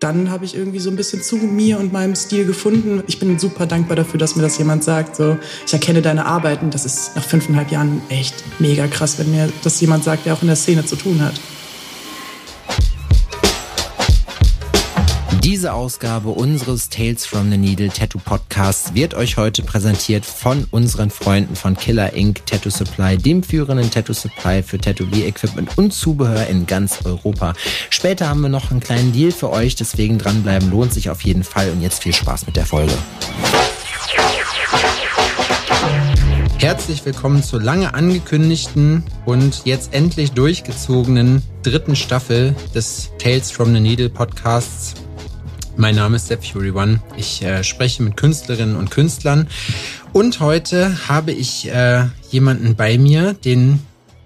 dann habe ich irgendwie so ein bisschen zu mir und meinem Stil gefunden. Ich bin super dankbar dafür, dass mir das jemand sagt. So, ich erkenne deine Arbeiten. Das ist nach fünfeinhalb Jahren echt mega krass, wenn mir das jemand sagt, der auch in der Szene zu tun hat. Diese Ausgabe unseres Tales from the Needle Tattoo Podcasts wird euch heute präsentiert von unseren Freunden von Killer Inc. Tattoo Supply, dem führenden Tattoo Supply für Tätowier-Equipment und Zubehör in ganz Europa. Später haben wir noch einen kleinen Deal für euch, deswegen dranbleiben lohnt sich auf jeden Fall und jetzt viel Spaß mit der Folge. Herzlich willkommen zur lange angekündigten und jetzt endlich durchgezogenen dritten Staffel des Tales from the Needle Podcasts mein Name ist Step Fury One. Ich äh, spreche mit Künstlerinnen und Künstlern. Und heute habe ich äh, jemanden bei mir, den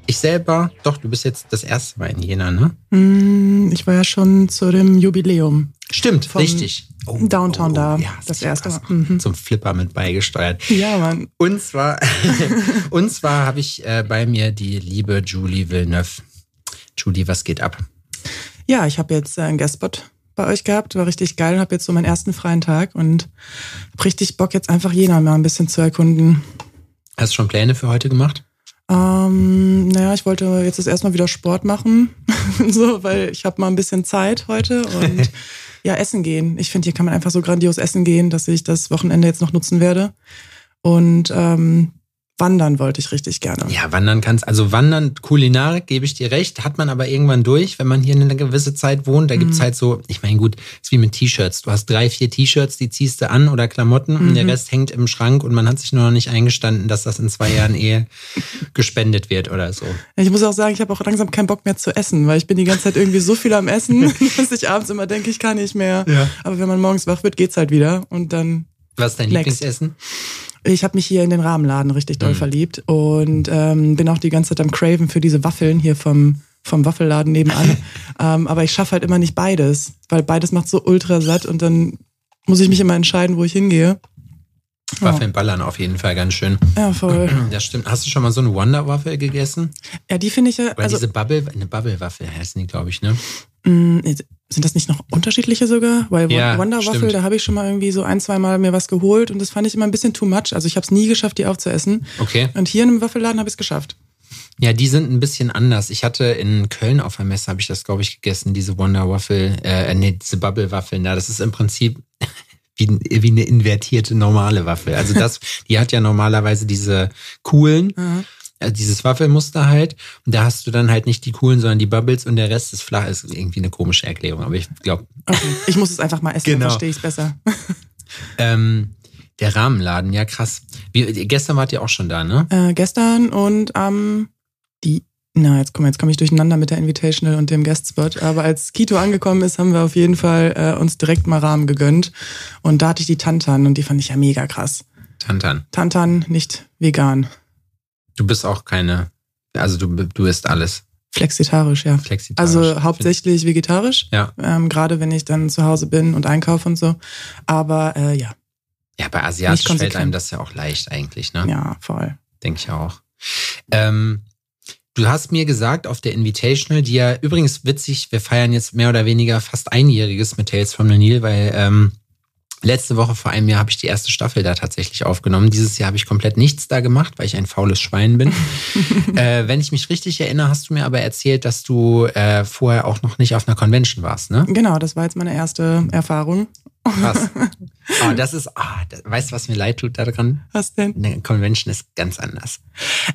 ich selber, doch, du bist jetzt das erste Mal in Jena, ne? Mm, ich war ja schon zu dem Jubiläum. Stimmt, richtig. Oh, Downtown oh, da, ja, das erste Mal. Mhm. Zum Flipper mit beigesteuert. Ja, Mann. Und zwar, und zwar habe ich äh, bei mir die liebe Julie Villeneuve. Julie, was geht ab? Ja, ich habe jetzt äh, einen Guestspot bei euch gehabt, war richtig geil und habe jetzt so meinen ersten freien Tag und hab richtig Bock, jetzt einfach Jena mal ein bisschen zu erkunden. Hast du schon Pläne für heute gemacht? Ähm, naja, ich wollte jetzt das erstmal wieder Sport machen, so, weil ich habe mal ein bisschen Zeit heute und ja, essen gehen. Ich finde, hier kann man einfach so grandios essen gehen, dass ich das Wochenende jetzt noch nutzen werde. Und ähm, Wandern wollte ich richtig gerne. Ja, wandern kannst, also wandern, Kulinarik, gebe ich dir recht, hat man aber irgendwann durch, wenn man hier eine gewisse Zeit wohnt. Da mhm. gibt's halt so, ich meine, gut, ist wie mit T-Shirts. Du hast drei, vier T-Shirts, die ziehst du an oder Klamotten mhm. und der mhm. Rest hängt im Schrank und man hat sich nur noch nicht eingestanden, dass das in zwei Jahren eh gespendet wird oder so. Ich muss auch sagen, ich habe auch langsam keinen Bock mehr zu essen, weil ich bin die ganze Zeit irgendwie so viel am Essen, dass ich abends immer denke, ich kann nicht mehr. Ja. Aber wenn man morgens wach wird, geht's halt wieder und dann. Was ist dein next. Lieblingsessen? Ich habe mich hier in den Rahmenladen richtig doll mhm. verliebt und ähm, bin auch die ganze Zeit am Craven für diese Waffeln hier vom, vom Waffelladen nebenan. ähm, aber ich schaffe halt immer nicht beides, weil beides macht so ultra satt und dann muss ich mich immer entscheiden, wo ich hingehe. Waffeln ballern auf jeden Fall ganz schön. Ja, voll. Das stimmt. Hast du schon mal so eine Wonder-Waffel gegessen? Ja, die finde ich ja. Oder also, diese Bubble, eine Bubble-Waffel heißen die, glaube ich, ne? Sind das nicht noch unterschiedliche sogar? Weil ja, Wonder Waffle, da habe ich schon mal irgendwie so ein, zwei Mal mir was geholt und das fand ich immer ein bisschen too much. Also ich habe es nie geschafft, die aufzuessen. Okay. Und hier in einem Waffelladen habe ich es geschafft. Ja, die sind ein bisschen anders. Ich hatte in Köln auf der Messe, habe ich das, glaube ich, gegessen, diese Wonder Waffle, äh, nee, diese Bubble Waffeln da. Das ist im Prinzip wie, wie eine invertierte normale Waffel. Also das, die hat ja normalerweise diese coolen. Mhm also dieses Waffelmuster halt. Und da hast du dann halt nicht die coolen, sondern die Bubbles und der Rest ist flach. Ist irgendwie eine komische Erklärung, aber ich glaube. Okay. Ich muss es einfach mal essen, genau. dann verstehe ich es besser. ähm, der Rahmenladen, ja krass. Wie, gestern wart ihr auch schon da, ne? Äh, gestern und am ähm, die na, jetzt komm, jetzt komme ich durcheinander mit der Invitational und dem Guestspot. Aber als Kito angekommen ist, haben wir auf jeden Fall äh, uns direkt mal Rahmen gegönnt. Und da hatte ich die Tantan und die fand ich ja mega krass. Tantan. Tantan, nicht vegan. Du bist auch keine, also du, du isst alles. Flexitarisch, ja. Flexitarisch. Also hauptsächlich vegetarisch. Ja. Ähm, Gerade wenn ich dann zu Hause bin und einkaufe und so. Aber äh, ja. Ja, bei Asiatisch fällt einem das ja auch leicht eigentlich, ne? Ja, voll. Denke ich auch. Ähm, du hast mir gesagt auf der Invitational, die ja übrigens witzig, wir feiern jetzt mehr oder weniger fast einjähriges mit Tales from the Nile, weil ähm, Letzte Woche vor einem Jahr habe ich die erste Staffel da tatsächlich aufgenommen. Dieses Jahr habe ich komplett nichts da gemacht, weil ich ein faules Schwein bin. äh, wenn ich mich richtig erinnere, hast du mir aber erzählt, dass du äh, vorher auch noch nicht auf einer Convention warst, ne? Genau, das war jetzt meine erste Erfahrung. Krass. Oh, das ist, oh, das, weißt du, was mir leid tut daran? Was denn? Eine Convention ist ganz anders.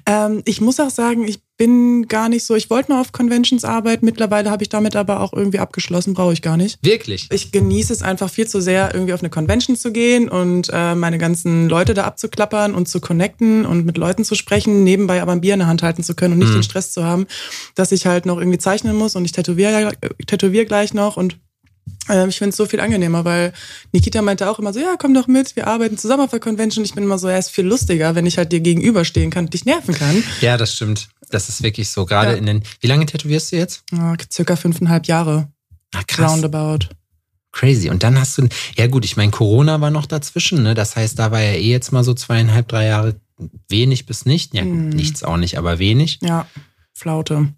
Ähm, ich muss auch sagen, ich bin gar nicht so, ich wollte mal auf Conventions arbeiten, mittlerweile habe ich damit aber auch irgendwie abgeschlossen, brauche ich gar nicht. Wirklich? Ich genieße es einfach viel zu sehr, irgendwie auf eine Convention zu gehen und äh, meine ganzen Leute da abzuklappern und zu connecten und mit Leuten zu sprechen, nebenbei aber ein Bier in der Hand halten zu können und nicht mhm. den Stress zu haben, dass ich halt noch irgendwie zeichnen muss und ich tätowiere, tätowiere gleich noch und ich finde es so viel angenehmer, weil Nikita meinte auch immer so, ja, komm doch mit, wir arbeiten zusammen auf der Convention. Ich bin immer so, er ist viel lustiger, wenn ich halt dir gegenüberstehen kann und dich nerven kann. Ja, das stimmt. Das ist wirklich so. Gerade ja. in den, wie lange tätowierst du jetzt? Ja, circa fünfeinhalb Jahre. Ah, krass. Roundabout. Crazy. Und dann hast du, ja gut, ich meine, Corona war noch dazwischen, ne? Das heißt, da war ja eh jetzt mal so zweieinhalb, drei Jahre wenig bis nicht. Ja, hm. nichts auch nicht, aber wenig. Ja, Flaute.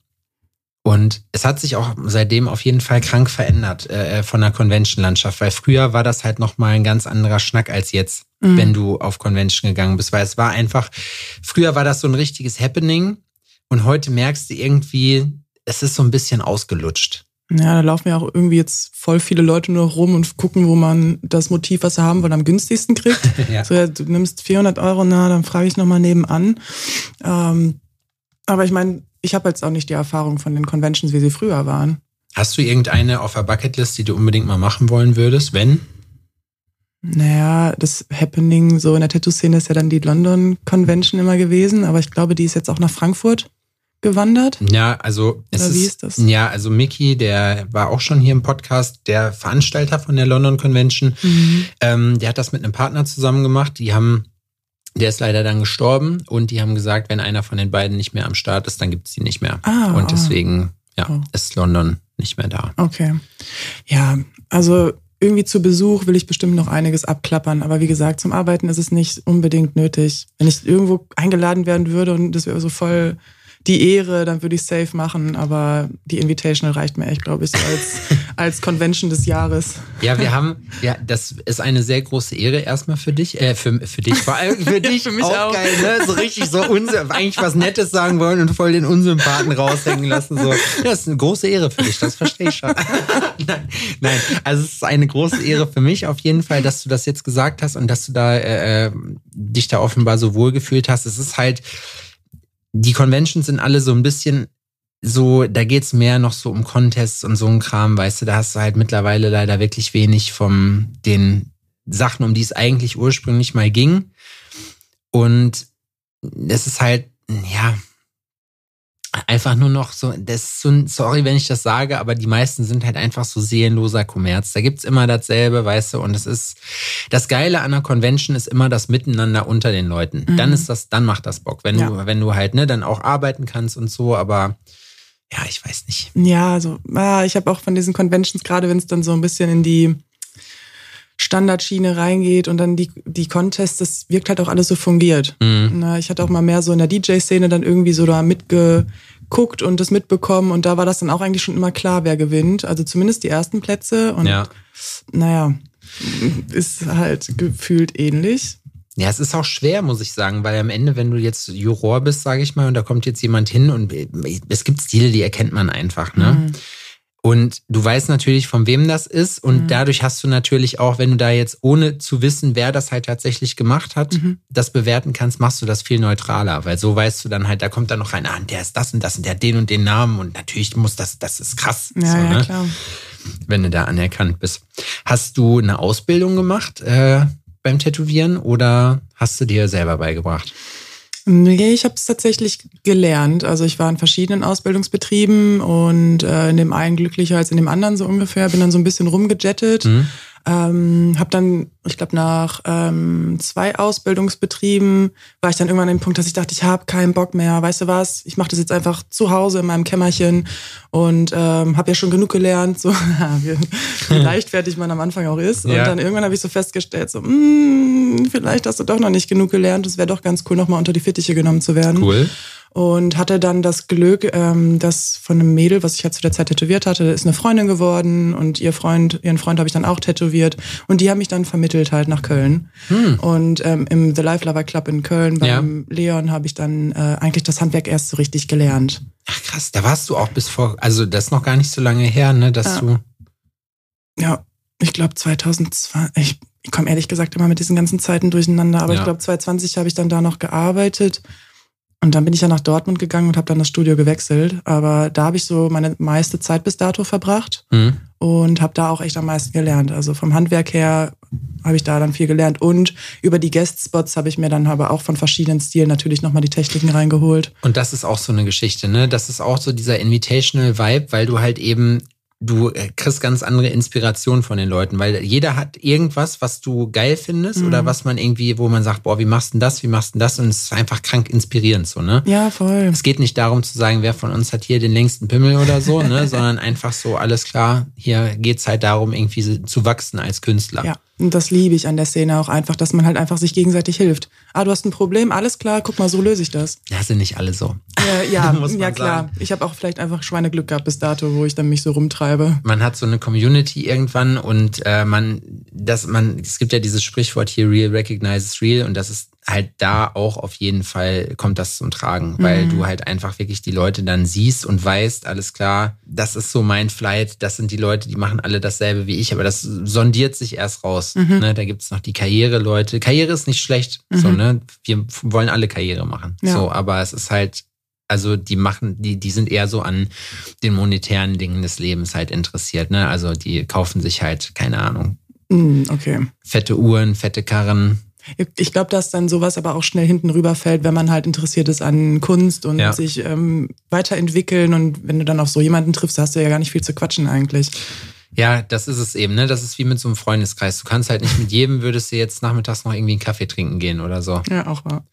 Und es hat sich auch seitdem auf jeden Fall krank verändert äh, äh von der Convention-Landschaft, weil früher war das halt nochmal ein ganz anderer Schnack als jetzt, mhm. wenn du auf Convention gegangen bist, weil es war einfach, früher war das so ein richtiges Happening und heute merkst du irgendwie, es ist so ein bisschen ausgelutscht. Ja, da laufen ja auch irgendwie jetzt voll viele Leute nur rum und gucken, wo man das Motiv, was sie haben wollen, am günstigsten kriegt. ja. So, ja, du nimmst 400 Euro, na, dann frage ich nochmal nebenan. Ähm, aber ich meine, ich habe jetzt auch nicht die Erfahrung von den Conventions, wie sie früher waren. Hast du irgendeine auf der Bucketlist, die du unbedingt mal machen wollen würdest, wenn? Naja, das Happening so in der Tattoo-Szene ist ja dann die London Convention immer gewesen, aber ich glaube, die ist jetzt auch nach Frankfurt gewandert? Ja, also es Oder wie ist, das? Ja, also Mickey, der war auch schon hier im Podcast, der Veranstalter von der London Convention. Mhm. Ähm, der hat das mit einem Partner zusammen gemacht. Die haben, der ist leider dann gestorben und die haben gesagt, wenn einer von den beiden nicht mehr am Start ist, dann gibt es die nicht mehr. Ah, und deswegen, ja, oh. ist London nicht mehr da. Okay. Ja, also irgendwie zu Besuch will ich bestimmt noch einiges abklappern. Aber wie gesagt, zum Arbeiten ist es nicht unbedingt nötig. Wenn ich irgendwo eingeladen werden würde und das wäre so voll die Ehre, dann würde ich safe machen, aber die Invitational reicht mir echt, glaube ich, als, als Convention des Jahres. Ja, wir haben, ja, das ist eine sehr große Ehre erstmal für dich, äh, für, für dich, vor allem für dich. für mich auch, auch. geil, ne? So richtig so eigentlich was Nettes sagen wollen und voll den Unsympathen raushängen lassen. So. Ja, das ist eine große Ehre für dich, das verstehe ich schon. nein, nein, also es ist eine große Ehre für mich auf jeden Fall, dass du das jetzt gesagt hast und dass du da äh, äh dich da offenbar so wohl gefühlt hast. Es ist halt, die Conventions sind alle so ein bisschen so, da geht's mehr noch so um Contests und so ein Kram, weißt du, da hast du halt mittlerweile leider wirklich wenig von den Sachen, um die es eigentlich ursprünglich mal ging. Und es ist halt, ja, einfach nur noch so, das ist so, sorry, wenn ich das sage, aber die meisten sind halt einfach so seelenloser Kommerz. Da gibt's immer dasselbe, weißt du, und es ist, das Geile an einer Convention ist immer das Miteinander unter den Leuten. Mhm. Dann ist das, dann macht das Bock, wenn ja. du, wenn du halt, ne, dann auch arbeiten kannst und so, aber ja, ich weiß nicht. Ja, also, ah, ich habe auch von diesen Conventions, gerade wenn es dann so ein bisschen in die Standardschiene reingeht und dann die, die Contests, das wirkt halt auch alles so fungiert. Mhm. ich hatte auch mal mehr so in der DJ-Szene dann irgendwie so da mitgeguckt und das mitbekommen und da war das dann auch eigentlich schon immer klar, wer gewinnt. Also zumindest die ersten Plätze und ja. naja, ist halt gefühlt ähnlich. Ja, es ist auch schwer, muss ich sagen, weil am Ende, wenn du jetzt Juror bist, sage ich mal, und da kommt jetzt jemand hin und es gibt Stile, die erkennt man einfach, ne? Mhm. Und du weißt natürlich, von wem das ist. Und mhm. dadurch hast du natürlich auch, wenn du da jetzt ohne zu wissen, wer das halt tatsächlich gemacht hat, mhm. das bewerten kannst, machst du das viel neutraler. Weil so weißt du dann halt, da kommt dann noch rein, ah, der ist das und das und der hat den und den Namen. Und natürlich muss das, das ist krass. Ja, so, ja ne? klar. Wenn du da anerkannt bist. Hast du eine Ausbildung gemacht äh, beim Tätowieren oder hast du dir selber beigebracht? Nee, ich habe es tatsächlich gelernt. Also ich war in verschiedenen Ausbildungsbetrieben und äh, in dem einen glücklicher als in dem anderen so ungefähr. Bin dann so ein bisschen rumgejettet. Mhm. Ähm, habe dann, ich glaube, nach ähm, zwei Ausbildungsbetrieben war ich dann irgendwann an dem Punkt, dass ich dachte, ich habe keinen Bock mehr. Weißt du was? Ich mache das jetzt einfach zu Hause in meinem Kämmerchen und ähm, habe ja schon genug gelernt, so wie leichtfertig man am Anfang auch ist. Ja. Und dann irgendwann habe ich so festgestellt, so, mh, hm, vielleicht hast du doch noch nicht genug gelernt. Es wäre doch ganz cool, nochmal unter die Fittiche genommen zu werden. Cool und hatte dann das Glück, ähm, dass von einem Mädel, was ich halt zu der Zeit tätowiert hatte, ist eine Freundin geworden und ihr Freund, ihren Freund habe ich dann auch tätowiert und die haben mich dann vermittelt halt nach Köln. Hm. Und ähm, im The Life Lover Club in Köln beim ja. Leon habe ich dann äh, eigentlich das Handwerk erst so richtig gelernt. Ach krass, da warst du auch bis vor, also das ist noch gar nicht so lange her, ne, dass ja. du. Ja, ich glaube 2002, ich, ich komme ehrlich gesagt immer mit diesen ganzen Zeiten durcheinander, aber ja. ich glaube 2020 habe ich dann da noch gearbeitet und dann bin ich ja nach Dortmund gegangen und habe dann das Studio gewechselt. Aber da habe ich so meine meiste Zeit bis dato verbracht mhm. und habe da auch echt am meisten gelernt. Also vom Handwerk her habe ich da dann viel gelernt. Und über die Guest-Spots habe ich mir dann aber auch von verschiedenen Stilen natürlich nochmal die Techniken reingeholt. Und das ist auch so eine Geschichte, ne? Das ist auch so dieser Invitational Vibe, weil du halt eben du äh, kriegst ganz andere Inspirationen von den Leuten, weil jeder hat irgendwas, was du geil findest mhm. oder was man irgendwie, wo man sagt, boah, wie machst du das, wie machst du das und es ist einfach krank inspirierend so, ne? Ja, voll. Es geht nicht darum zu sagen, wer von uns hat hier den längsten Pimmel oder so, ne, sondern einfach so, alles klar, hier geht's halt darum, irgendwie zu wachsen als Künstler. Ja. Und das liebe ich an der Szene auch einfach, dass man halt einfach sich gegenseitig hilft. Ah, du hast ein Problem, alles klar, guck mal, so löse ich das. Ja, sind nicht alle so. Ja, ja, ja klar. Sagen. Ich habe auch vielleicht einfach Schweineglück gehabt bis dato, wo ich dann mich so rumtreibe. Man hat so eine Community irgendwann und äh, man, das, man, es gibt ja dieses Sprichwort hier, real recognizes real und das ist halt da auch auf jeden Fall kommt das zum Tragen, weil mhm. du halt einfach wirklich die Leute dann siehst und weißt, alles klar, das ist so mein Flight, das sind die Leute, die machen alle dasselbe wie ich, aber das sondiert sich erst raus. Mhm. Ne? Da gibt's noch die Karriere-Leute. Karriere ist nicht schlecht, mhm. so, ne? Wir wollen alle Karriere machen. Ja. So, aber es ist halt, also die machen, die, die sind eher so an den monetären Dingen des Lebens halt interessiert, ne? Also die kaufen sich halt, keine Ahnung. Mhm, okay. Fette Uhren, fette Karren, ich glaube, dass dann sowas aber auch schnell hinten rüberfällt, wenn man halt interessiert ist an Kunst und ja. sich ähm, weiterentwickeln. Und wenn du dann auf so jemanden triffst, hast du ja gar nicht viel zu quatschen eigentlich. Ja, das ist es eben, ne? Das ist wie mit so einem Freundeskreis. Du kannst halt nicht mit jedem, würdest du jetzt nachmittags noch irgendwie einen Kaffee trinken gehen oder so. Ja, auch wahr.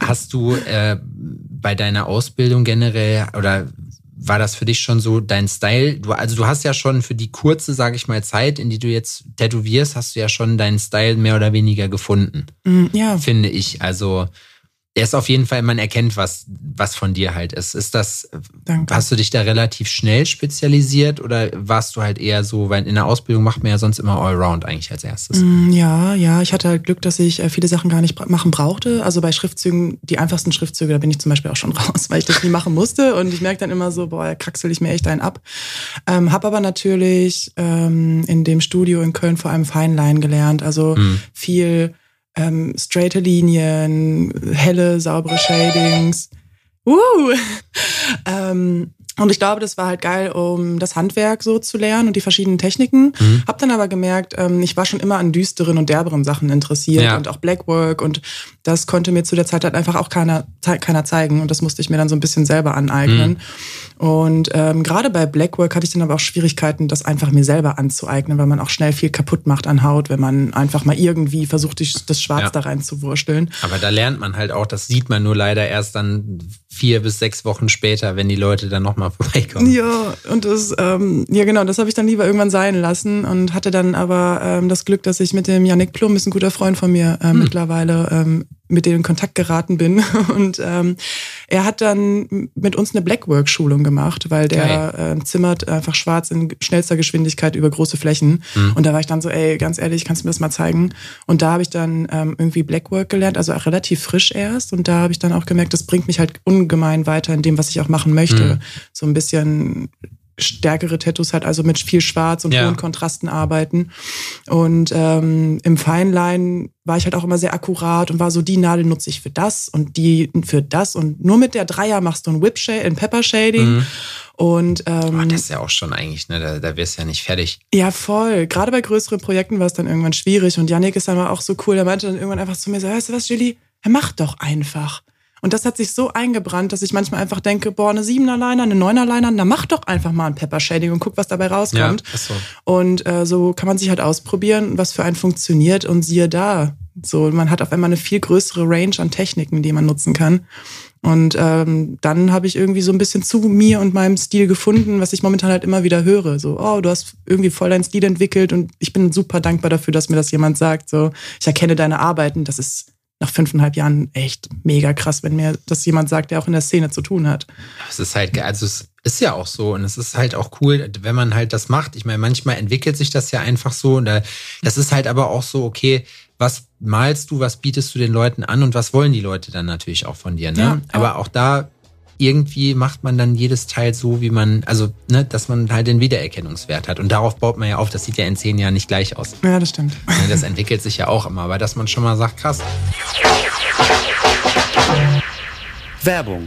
Hast du äh, bei deiner Ausbildung generell oder war das für dich schon so dein Style? Du, also du hast ja schon für die kurze, sage ich mal, Zeit, in die du jetzt tätowierst, hast du ja schon deinen Style mehr oder weniger gefunden. Mm, ja. Finde ich. Also er ist auf jeden Fall, man erkennt, was, was von dir halt ist. Ist das, Danke. hast du dich da relativ schnell spezialisiert oder warst du halt eher so, weil in der Ausbildung macht man ja sonst immer Allround eigentlich als erstes? Mm, ja, ja, ich hatte halt Glück, dass ich äh, viele Sachen gar nicht machen brauchte. Also bei Schriftzügen, die einfachsten Schriftzüge, da bin ich zum Beispiel auch schon raus, weil ich das nie machen musste und ich merke dann immer so, boah, kraxel ich mir echt einen ab. Ähm, hab aber natürlich ähm, in dem Studio in Köln vor allem Feinline gelernt, also mhm. viel ähm, straighte Linien, helle, saubere Shadings. Uh! ähm, und ich glaube, das war halt geil, um das Handwerk so zu lernen und die verschiedenen Techniken. Mhm. Hab dann aber gemerkt, ähm, ich war schon immer an düsteren und derberen Sachen interessiert ja. und auch Blackwork und das konnte mir zu der Zeit halt einfach auch keiner, keiner zeigen und das musste ich mir dann so ein bisschen selber aneignen. Mhm. Und ähm, gerade bei Blackwork hatte ich dann aber auch Schwierigkeiten, das einfach mir selber anzueignen, weil man auch schnell viel kaputt macht an Haut, wenn man einfach mal irgendwie versucht, das Schwarz ja. da rein zu wursteln. Aber da lernt man halt auch, das sieht man nur leider erst dann vier bis sechs Wochen später, wenn die Leute dann nochmal vorbeikommen. Ja, und das, ähm, ja genau, das habe ich dann lieber irgendwann sein lassen und hatte dann aber ähm, das Glück, dass ich mit dem Yannick Plum, ist ein guter Freund von mir äh, hm. mittlerweile, ähm, mit denen in Kontakt geraten bin. Und ähm, er hat dann mit uns eine Blackwork-Schulung gemacht, weil der äh, zimmert einfach schwarz in schnellster Geschwindigkeit über große Flächen. Mhm. Und da war ich dann so, ey, ganz ehrlich, kannst du mir das mal zeigen? Und da habe ich dann ähm, irgendwie Blackwork gelernt, also auch relativ frisch erst. Und da habe ich dann auch gemerkt, das bringt mich halt ungemein weiter in dem, was ich auch machen möchte. Mhm. So ein bisschen stärkere Tattoos hat, also mit viel Schwarz und ja. hohen Kontrasten arbeiten. Und ähm, im Feinline war ich halt auch immer sehr akkurat und war so, die Nadel nutze ich für das und die für das. Und nur mit der Dreier machst du ein Whip Shade, ein Pepper Shading. Mhm. Und ähm, oh, das ist ja auch schon eigentlich, ne? Da, da wirst du ja nicht fertig. Ja, voll. Gerade bei größeren Projekten war es dann irgendwann schwierig. Und Yannick ist dann auch so cool, der meinte dann irgendwann einfach zu mir so, weißt du was, Julie, mach doch einfach. Und das hat sich so eingebrannt, dass ich manchmal einfach denke, boah, eine siebener Liner, eine neuner Liner, na mach doch einfach mal ein Pepper Shading und guck, was dabei rauskommt. Ja, so. Und äh, so kann man sich halt ausprobieren, was für einen funktioniert und siehe da. So, man hat auf einmal eine viel größere Range an Techniken, die man nutzen kann. Und ähm, dann habe ich irgendwie so ein bisschen zu mir und meinem Stil gefunden, was ich momentan halt immer wieder höre. So, oh, du hast irgendwie voll deinen Stil entwickelt und ich bin super dankbar dafür, dass mir das jemand sagt. So, ich erkenne deine Arbeiten, das ist nach fünfeinhalb Jahren echt mega krass, wenn mir das jemand sagt, der auch in der Szene zu tun hat. Es ist halt, also es ist ja auch so und es ist halt auch cool, wenn man halt das macht. Ich meine, manchmal entwickelt sich das ja einfach so und das ist halt aber auch so, okay, was malst du, was bietest du den Leuten an und was wollen die Leute dann natürlich auch von dir, ne? Ja, aber auch da irgendwie macht man dann jedes Teil so, wie man, also, ne, dass man halt den Wiedererkennungswert hat. Und darauf baut man ja auf. Das sieht ja in zehn Jahren nicht gleich aus. Ja, das stimmt. Ne, das entwickelt sich ja auch immer, aber dass man schon mal sagt, krass. Werbung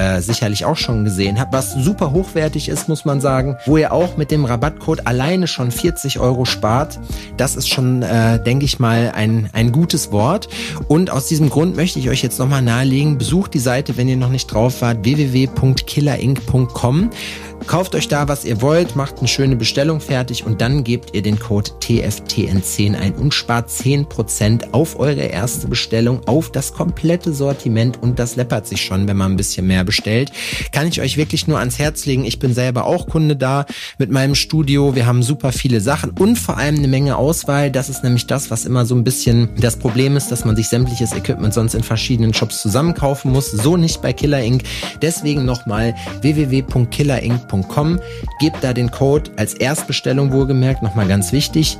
äh, sicherlich auch schon gesehen habt, was super hochwertig ist, muss man sagen, wo ihr auch mit dem Rabattcode alleine schon 40 Euro spart. Das ist schon, äh, denke ich mal, ein, ein gutes Wort. Und aus diesem Grund möchte ich euch jetzt nochmal nahelegen, besucht die Seite, wenn ihr noch nicht drauf wart, www.killerinc.com. Kauft euch da, was ihr wollt, macht eine schöne Bestellung fertig und dann gebt ihr den Code TFTN10 ein und spart 10% auf eure erste Bestellung, auf das komplette Sortiment und das läppert sich schon, wenn man ein bisschen mehr bestellt. Kann ich euch wirklich nur ans Herz legen. Ich bin selber auch Kunde da mit meinem Studio. Wir haben super viele Sachen und vor allem eine Menge Auswahl. Das ist nämlich das, was immer so ein bisschen das Problem ist, dass man sich sämtliches Equipment sonst in verschiedenen Shops zusammenkaufen muss. So nicht bei Killer Inc. Deswegen nochmal www.killerinc.com www.tftn.com. Gebt da den Code als Erstbestellung wohlgemerkt, nochmal ganz wichtig,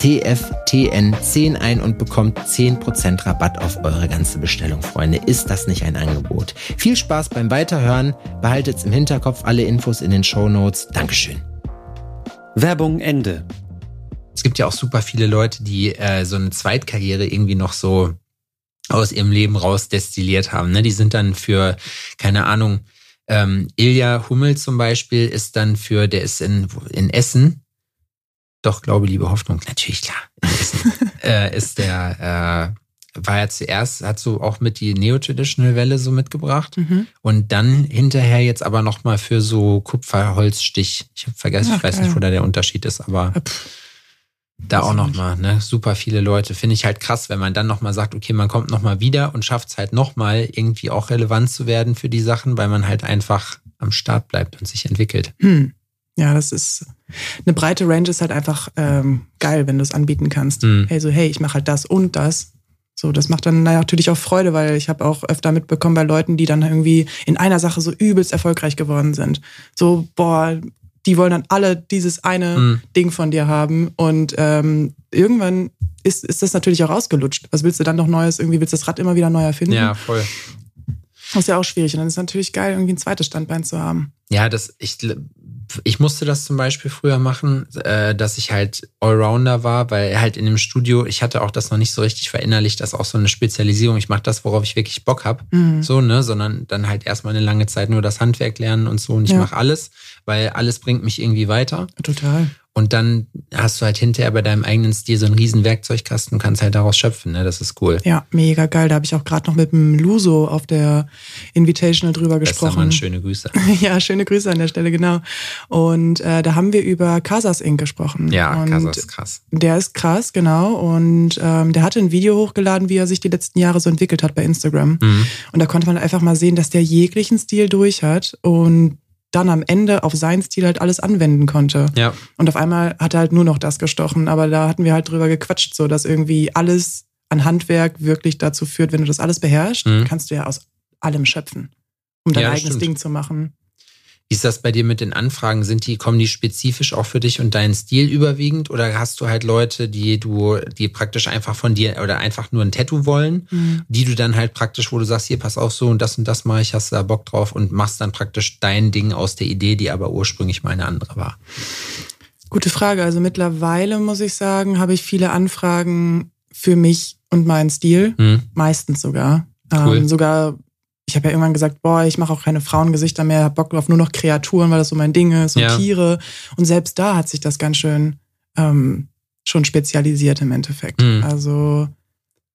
TFTN10 ein und bekommt 10% Rabatt auf eure ganze Bestellung, Freunde. Ist das nicht ein Angebot? Viel Spaß beim Weiterhören. Behaltet's im Hinterkopf alle Infos in den Show Notes. Dankeschön. Werbung Ende. Es gibt ja auch super viele Leute, die äh, so eine Zweitkarriere irgendwie noch so aus ihrem Leben raus destilliert haben. Ne? Die sind dann für, keine Ahnung, ähm, Ilja Hummel zum Beispiel ist dann für, der ist in, in Essen, doch, glaube, liebe Hoffnung, natürlich, klar, in Essen, äh, ist der, äh, war ja zuerst, hat so auch mit die Neo-Traditional-Welle so mitgebracht mhm. und dann hinterher jetzt aber nochmal für so Kupferholzstich. Ich habe vergessen, Ach, ich weiß geil. nicht, wo da der Unterschied ist, aber. Pff da auch nochmal, ne? Super viele Leute. Finde ich halt krass, wenn man dann nochmal sagt, okay, man kommt nochmal wieder und schafft es halt nochmal irgendwie auch relevant zu werden für die Sachen, weil man halt einfach am Start bleibt und sich entwickelt. Hm. Ja, das ist eine breite Range ist halt einfach ähm, geil, wenn du es anbieten kannst. Hm. Hey, so, hey, ich mache halt das und das. So, das macht dann natürlich auch Freude, weil ich habe auch öfter mitbekommen bei Leuten, die dann irgendwie in einer Sache so übelst erfolgreich geworden sind. So, boah, die wollen dann alle dieses eine mhm. Ding von dir haben. Und ähm, irgendwann ist, ist das natürlich auch ausgelutscht. Was willst du dann noch Neues? Irgendwie willst du das Rad immer wieder neu erfinden? Ja, voll. Das ist ja auch schwierig. Und dann ist es natürlich geil, irgendwie ein zweites Standbein zu haben. Ja, das, ich, ich musste das zum Beispiel früher machen, äh, dass ich halt Allrounder war, weil halt in dem Studio, ich hatte auch das noch nicht so richtig verinnerlicht, dass auch so eine Spezialisierung, ich mache das, worauf ich wirklich Bock habe, mhm. so, ne, sondern dann halt erstmal eine lange Zeit nur das Handwerk lernen und so und ich ja. mache alles, weil alles bringt mich irgendwie weiter. Total. Und dann hast du halt hinterher bei deinem eigenen Stil so einen riesen Werkzeugkasten und kannst halt daraus schöpfen. Ne? Das ist cool. Ja, mega geil. Da habe ich auch gerade noch mit dem Luso auf der Invitational drüber gesprochen. Mann, schöne Grüße. ja, schöne Grüße an der Stelle, genau. Und äh, da haben wir über Casas Inc. gesprochen. Ja, und Casas ist krass. Der ist krass, genau. Und ähm, der hatte ein Video hochgeladen, wie er sich die letzten Jahre so entwickelt hat bei Instagram. Mhm. Und da konnte man einfach mal sehen, dass der jeglichen Stil durch hat und dann am Ende auf seinen Stil halt alles anwenden konnte. Ja. Und auf einmal hat er halt nur noch das gestochen. Aber da hatten wir halt drüber gequatscht, so dass irgendwie alles an Handwerk wirklich dazu führt, wenn du das alles beherrschst, mhm. kannst du ja aus allem schöpfen, um dein ja, eigenes stimmt. Ding zu machen. Wie ist das bei dir mit den Anfragen? Sind die, kommen die spezifisch auch für dich und deinen Stil überwiegend? Oder hast du halt Leute, die du, die praktisch einfach von dir oder einfach nur ein Tattoo wollen, mhm. die du dann halt praktisch, wo du sagst, hier, pass auf, so und das und das mache ich, hast du da Bock drauf und machst dann praktisch dein Ding aus der Idee, die aber ursprünglich mal eine andere war? Gute Frage. Also mittlerweile muss ich sagen, habe ich viele Anfragen für mich und meinen Stil. Mhm. Meistens sogar. Cool. Ähm, sogar ich habe ja irgendwann gesagt, boah, ich mache auch keine Frauengesichter mehr, hab Bock auf nur noch Kreaturen, weil das so mein Ding ist und ja. Tiere. Und selbst da hat sich das ganz schön ähm, schon spezialisiert im Endeffekt. Mhm. Also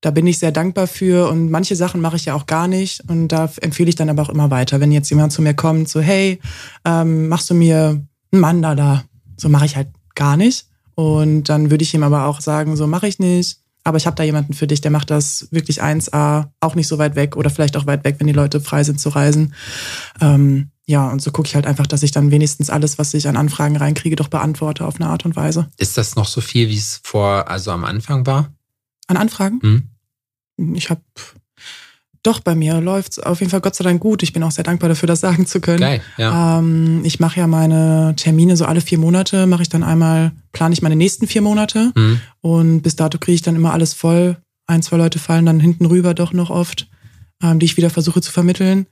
da bin ich sehr dankbar für und manche Sachen mache ich ja auch gar nicht und da empfehle ich dann aber auch immer weiter. Wenn jetzt jemand zu mir kommt, so hey, ähm, machst du mir ein Mandala? So mache ich halt gar nicht und dann würde ich ihm aber auch sagen, so mache ich nicht. Aber ich habe da jemanden für dich, der macht das wirklich 1A, auch nicht so weit weg oder vielleicht auch weit weg, wenn die Leute frei sind zu reisen. Ähm, ja, und so gucke ich halt einfach, dass ich dann wenigstens alles, was ich an Anfragen reinkriege, doch beantworte auf eine Art und Weise. Ist das noch so viel, wie es vor, also am Anfang war? An Anfragen? Hm? Ich habe doch bei mir läuft's auf jeden Fall Gott sei Dank gut. Ich bin auch sehr dankbar dafür, das sagen zu können. Geil, ja. Ähm, ich mache ja meine Termine so alle vier Monate, mache ich dann einmal, plane ich meine nächsten vier Monate Hm. und bis dato kriege ich dann immer alles voll. Ein, zwei Leute fallen dann hinten rüber doch noch oft, ähm, die ich wieder versuche zu vermitteln.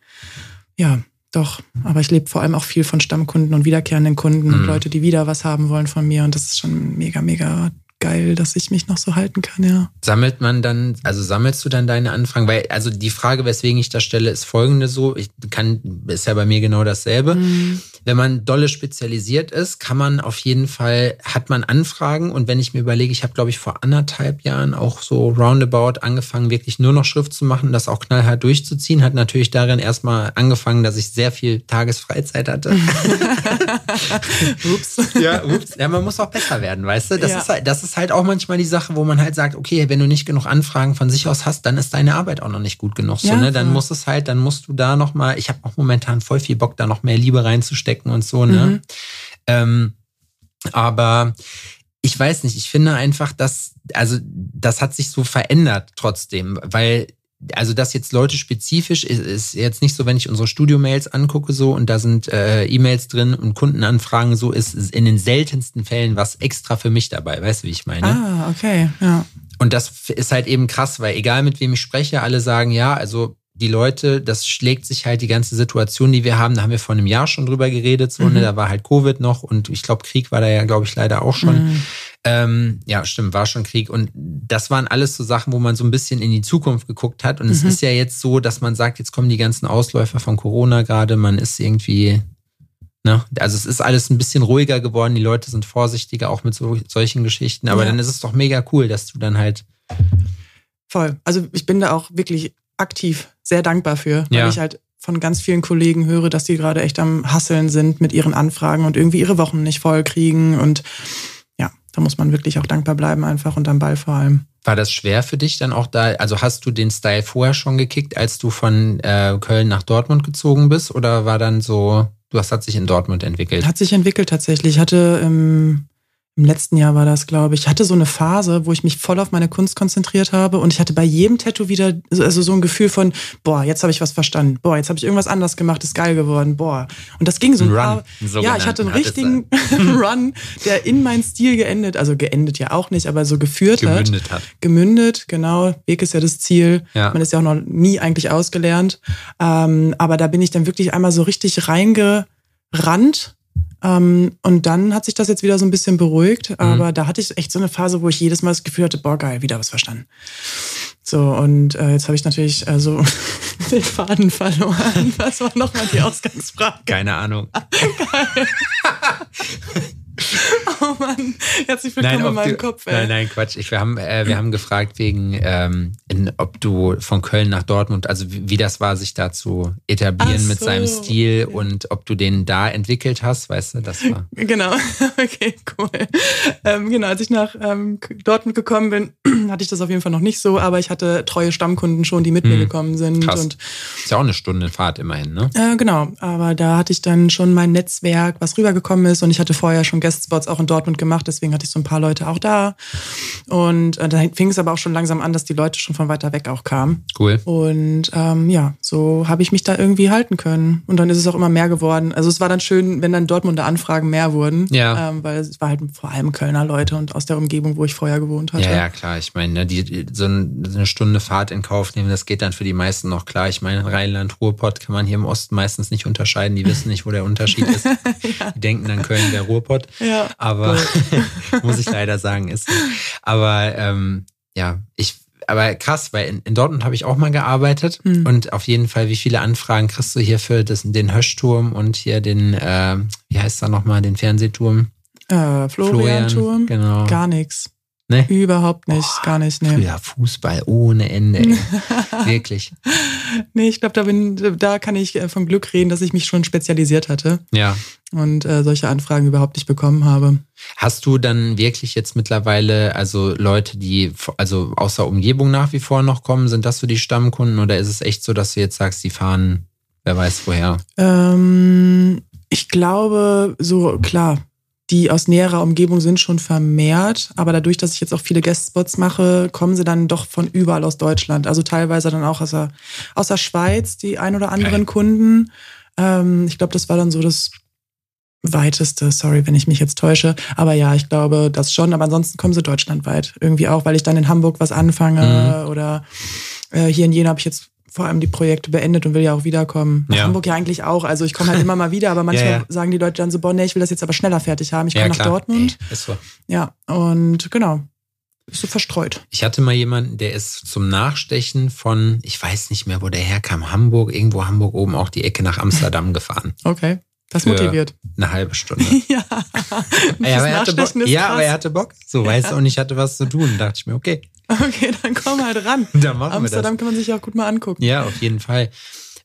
Ja, doch. Aber ich lebe vor allem auch viel von Stammkunden und wiederkehrenden Kunden und Mhm. Leute, die wieder was haben wollen von mir. Und das ist schon mega, mega geil, dass ich mich noch so halten kann, ja. Sammelt man dann, also sammelst du dann deine Anfragen? Weil, also die Frage, weswegen ich das stelle, ist folgende so. Ich kann, ist ja bei mir genau dasselbe. Mhm. Wenn man dolle spezialisiert ist, kann man auf jeden Fall, hat man Anfragen. Und wenn ich mir überlege, ich habe, glaube ich, vor anderthalb Jahren auch so roundabout angefangen, wirklich nur noch Schrift zu machen, das auch knallhart durchzuziehen, hat natürlich darin erstmal angefangen, dass ich sehr viel Tagesfreizeit hatte. Ups. Ja, ups. Ja, man muss auch besser werden, weißt du? Das, Ja. ist halt, das ist halt auch manchmal die Sache, wo man halt sagt, okay, wenn du nicht genug Anfragen von sich aus hast, dann ist deine Arbeit auch noch nicht gut genug. So, Ja, ne? Dann muss es halt, dann musst du da noch mal, ich habe auch momentan voll viel Bock, da noch mehr Liebe reinzustecken und so, ne? Mhm. Ähm, aber ich weiß nicht, ich finde einfach, dass, also das hat sich so verändert trotzdem, weil also das jetzt Leute spezifisch ist, ist jetzt nicht so, wenn ich unsere Studio-Mails angucke so und da sind äh, E-Mails drin und Kundenanfragen so, ist in den seltensten Fällen was extra für mich dabei, weißt du, wie ich meine? Ah, okay, ja. Und das ist halt eben krass, weil egal mit wem ich spreche, alle sagen, ja, also die Leute, das schlägt sich halt die ganze Situation, die wir haben, da haben wir vor einem Jahr schon drüber geredet, so, ne, Mhm. da war halt Covid noch und ich glaube, Krieg war da ja, glaube ich, leider auch schon. Mhm. Ähm, ja, stimmt, war schon Krieg. Und das waren alles so Sachen, wo man so ein bisschen in die Zukunft geguckt hat. Und es Mhm. ist ja jetzt so, dass man sagt, jetzt kommen die ganzen Ausläufer von Corona gerade, man ist irgendwie, ne, also es ist alles ein bisschen ruhiger geworden, die Leute sind vorsichtiger, auch mit so, solchen Geschichten. Aber Ja. dann ist es doch mega cool, dass du dann halt, Voll. Also ich bin da auch wirklich aktiv sehr dankbar für, weil Ja. ich halt von ganz vielen Kollegen höre, dass die gerade echt am Hasseln sind mit ihren Anfragen und irgendwie ihre Wochen nicht voll kriegen. Und da muss man wirklich auch dankbar bleiben einfach und am Ball vor allem. war das schwer für dich dann auch da? Also hast du den Style vorher schon gekickt, als du von äh, Köln nach Dortmund gezogen bist? Oder war dann so, du hast hat sich in Dortmund entwickelt? Hat sich entwickelt tatsächlich. Ich hatte im, im letzten Jahr war das, glaube ich, ich hatte so eine Phase, wo ich mich voll auf meine Kunst konzentriert habe und ich hatte bei jedem Tattoo wieder also so ein Gefühl von, boah, jetzt habe ich was verstanden. Boah, jetzt habe ich irgendwas anders gemacht, ist geil geworden. Boah. Und das ging so ein, paar Ja, ich hatte einen richtigen Run, der in meinen Stil geendet, also geendet ja auch nicht, aber so geführt hat. gemündet hat. Gemündet, genau. Weg ist ja das Ziel. Ja. Man ist ja auch noch nie eigentlich ausgelernt. Ähm, aber da bin ich dann wirklich einmal so richtig reingerannt. Ähm, und dann hat sich das jetzt wieder so ein bisschen beruhigt. Mhm. Aber da hatte ich echt so eine Phase, wo ich jedes Mal das Gefühl hatte, boah, geil, wieder was verstanden. So, und äh, jetzt habe ich natürlich also den Faden verloren. Was war nochmal die Ausgangsfrage? Keine Ahnung. Oh Mann, herzlich willkommen in ob meinem du, Kopf, ey. Nein, nein, Quatsch. Ich, wir, haben, äh, wir haben gefragt wegen, ähm, in, ob du von Köln nach Dortmund, also wie, wie das war, sich da zu etablieren Ach mit so. seinem Stil und ob du den da entwickelt hast, weißt du, das war. Genau, okay, cool. Ähm, genau, als ich nach ähm, Dortmund gekommen bin, hatte ich das auf jeden Fall noch nicht so, aber ich hatte treue Stammkunden schon, die mit mir Mhm. gekommen sind. Krass. Und Ist ja auch eine Stunde Fahrt immerhin, ne? äh, genau, aber da hatte ich dann schon mein Netzwerk, was rübergekommen ist und ich hatte vorher schon Guestspots auch in Dortmund gemacht, deswegen hatte ich so ein paar Leute auch da. Und äh, da fing es aber auch schon langsam an, dass die Leute schon von weiter weg auch kamen. Cool. Und ähm, ja, so habe ich mich da irgendwie halten können. Und dann ist es auch immer mehr geworden. Also es war dann schön, wenn dann Dortmunder Anfragen mehr wurden. Ja. Ähm, weil es war halt vor allem Kölner Leute und aus der Umgebung, wo ich vorher gewohnt hatte. Ja, ja, klar. Ich meine, ne, die, die, so ein- so eine Stunde Fahrt in Kauf nehmen, das geht dann für die meisten noch klar. Ich meine, Rheinland, Ruhrpott kann man hier im Osten meistens nicht unterscheiden. Die wissen nicht, wo der Unterschied ist. Die denken dann Köln wäre Ruhrpott. Ja, Aber muss ich leider sagen, ist. Aber ähm, ja, ich, aber krass, weil in, in Dortmund habe ich auch mal gearbeitet Hm. und auf jeden Fall, wie viele Anfragen kriegst du hier für das, den Höschturm und hier den, äh, wie heißt da nochmal, den Fernsehturm? Äh, Florian-Turm. genau. Gar nichts. Ne? Überhaupt nicht, Boah, gar nicht. Nee. Früher Fußball ohne Ende. Ey. Wirklich. Nee, ich glaube, da, bin, da kann ich äh, von Glück reden, dass ich mich schon spezialisiert hatte Ja. und äh, solche Anfragen überhaupt nicht bekommen habe. Hast du dann wirklich jetzt mittlerweile, also Leute, die also aus der Umgebung nach wie vor noch kommen, sind das so die Stammkunden oder ist es echt so, dass du jetzt sagst, die fahren, wer weiß woher? Ähm, ich glaube, so klar, die aus näherer Umgebung sind schon vermehrt, aber dadurch, dass ich jetzt auch viele Guestspots mache, kommen sie dann doch von überall aus Deutschland. Also teilweise dann auch aus der, aus der Schweiz, die ein oder anderen Geil. Kunden. Ähm, ich glaube, das war dann so das weiteste, sorry, wenn ich mich jetzt täusche. Aber ja, ich glaube das schon. Aber ansonsten kommen sie deutschlandweit irgendwie auch, weil ich dann in Hamburg was anfange oder äh, hier in Jena habe ich jetzt vor allem die Projekte beendet und will ja auch wiederkommen. Nach Ja. Hamburg ja eigentlich auch. Also ich komme halt immer mal wieder, aber manchmal Ja, ja. sagen die Leute dann so, boah, nee, ich will das jetzt aber schneller fertig haben. Ich komme nach klar. Dortmund. Ey, ist so. Ja, und genau. Ist so verstreut. Ich hatte mal jemanden, der ist zum Nachstechen von, ich weiß nicht mehr, wo der herkam, Hamburg, irgendwo Hamburg oben auch die Ecke nach Amsterdam gefahren. Okay. Das motiviert. Eine halbe Stunde. ja. Ja, aber er hatte Bock. Ja, aber er hatte Bock. So, weißt du, und ich hatte was zu tun. Da dachte ich mir, okay, Okay, dann komm halt ran. dann machen wir Amsterdam das. kann man sich auch gut mal angucken. Ja, auf jeden Fall.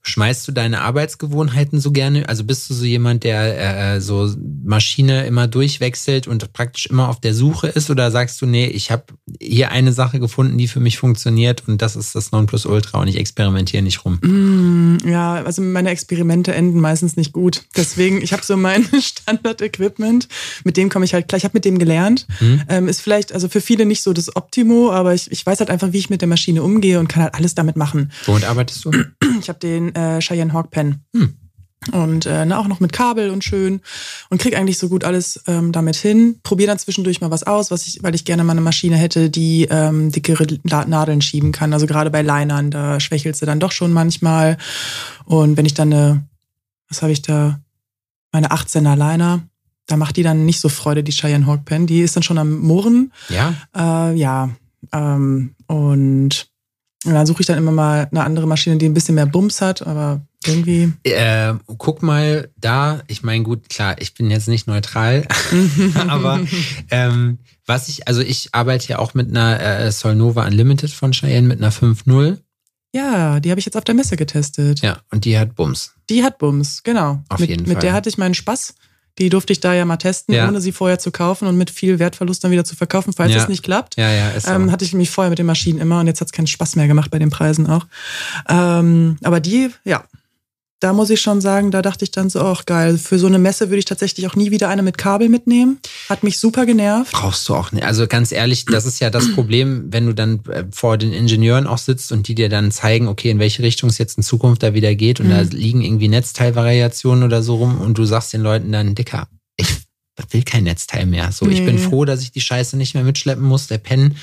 Schmeißt du deine Arbeitsgewohnheiten so gerne? Also bist du so jemand, der äh, so Maschine immer durchwechselt und praktisch immer auf der Suche ist? Oder sagst du, nee, ich habe hier eine Sache gefunden, die für mich funktioniert und das ist das Nonplusultra und ich experimentiere nicht rum? Mm, ja, also meine Experimente enden meistens nicht gut. Deswegen, ich habe so mein Standard-Equipment, mit dem komme ich halt klar. Ich habe mit dem gelernt. Hm? Ähm, ist vielleicht also für viele nicht so das Optimo, aber ich, ich weiß halt einfach, wie ich mit der Maschine umgehe und kann halt alles damit machen. Womit arbeitest du? Ich habe den äh, Cheyenne Hawk Pen. Hm. Und äh, na, auch noch mit Kabel und schön und krieg eigentlich so gut alles ähm, damit hin. Probiere dann zwischendurch mal was aus, was ich, weil ich gerne mal eine Maschine hätte, die ähm, dickere Nadeln schieben kann. Also gerade bei Linern, da schwächelt sie dann doch schon manchmal. Und wenn ich dann eine, was habe ich da, meine 18er Liner, da macht die dann nicht so Freude, die Cheyenne Hawk Pen. Die ist dann schon am Murren. Ja? Äh, ja, ähm, und dann suche ich dann immer mal eine andere Maschine, die ein bisschen mehr Bums hat, aber irgendwie. Äh, guck mal da, ich meine, gut, klar, ich bin jetzt nicht neutral, aber ähm, was ich, also ich arbeite ja auch mit einer äh, Solnova Unlimited von Cheyenne mit einer 5.0. Ja, die habe ich jetzt auf der Messe getestet. Ja, und die hat Bums. Die hat Bums, genau. Auf mit, jeden mit Fall. der hatte ich meinen Spaß. Die durfte ich da ja mal testen, Ja. ohne sie vorher zu kaufen und mit viel Wertverlust dann wieder zu verkaufen, falls Ja. es nicht klappt. Ja, ja, ist so. Ähm, hatte ich nämlich vorher mit den Maschinen immer und jetzt hat es keinen Spaß mehr gemacht bei den Preisen auch. Ähm, aber die, ja, da muss ich schon sagen, da dachte ich dann so, ach geil, für so eine Messe würde ich tatsächlich auch nie wieder eine mit Kabel mitnehmen. Hat mich super genervt. Brauchst du auch nicht. Also ganz ehrlich, das ist ja das Problem, wenn du dann äh, vor den Ingenieuren auch sitzt und die dir dann zeigen, okay, in welche Richtung es jetzt in Zukunft da wieder geht und da liegen irgendwie Netzteilvariationen oder so rum und du sagst den Leuten dann, Dicker, ich will kein Netzteil mehr. So, ich bin Nee. froh, dass ich die Scheiße nicht mehr mitschleppen muss. Der Pen,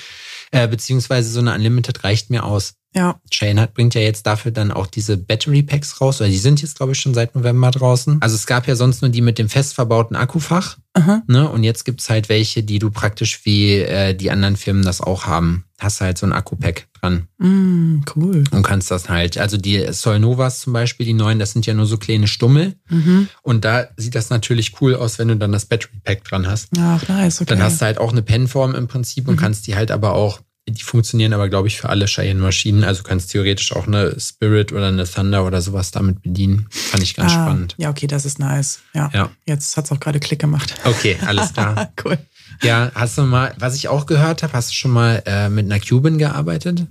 äh, beziehungsweise so eine Unlimited reicht mir aus. Ja, Shane hat, bringt ja jetzt dafür dann auch diese Battery Packs raus, oder die sind jetzt, glaube ich, schon seit November draußen. Also es gab ja sonst nur die mit dem fest verbauten Akkufach, aha. ne? Und jetzt gibt's halt welche, die du praktisch wie äh, die anderen Firmen das auch haben. Hast halt so ein Akku-Pack dran Mm, cool. und kannst das halt. Also die Solnovas zum Beispiel, die neuen, das sind ja nur so kleine Stummel. Mhm. Und da sieht das natürlich cool aus, wenn du dann das Battery Pack dran hast. Ach, nice, okay. Dann hast du halt auch eine Pennform im Prinzip und Mhm. kannst die halt aber auch, die funktionieren aber, glaube ich, für alle Cheyenne-Maschinen. Also kannst theoretisch auch eine Spirit oder eine Thunder oder sowas damit bedienen. Fand ich ganz ah, spannend. Ja, okay, das ist nice. Ja. Ja. Jetzt hat's auch gerade Klick gemacht. Okay, alles klar. cool. ja, hast du mal, was ich auch gehört habe, hast du schon mal äh, mit einer Cuban gearbeitet?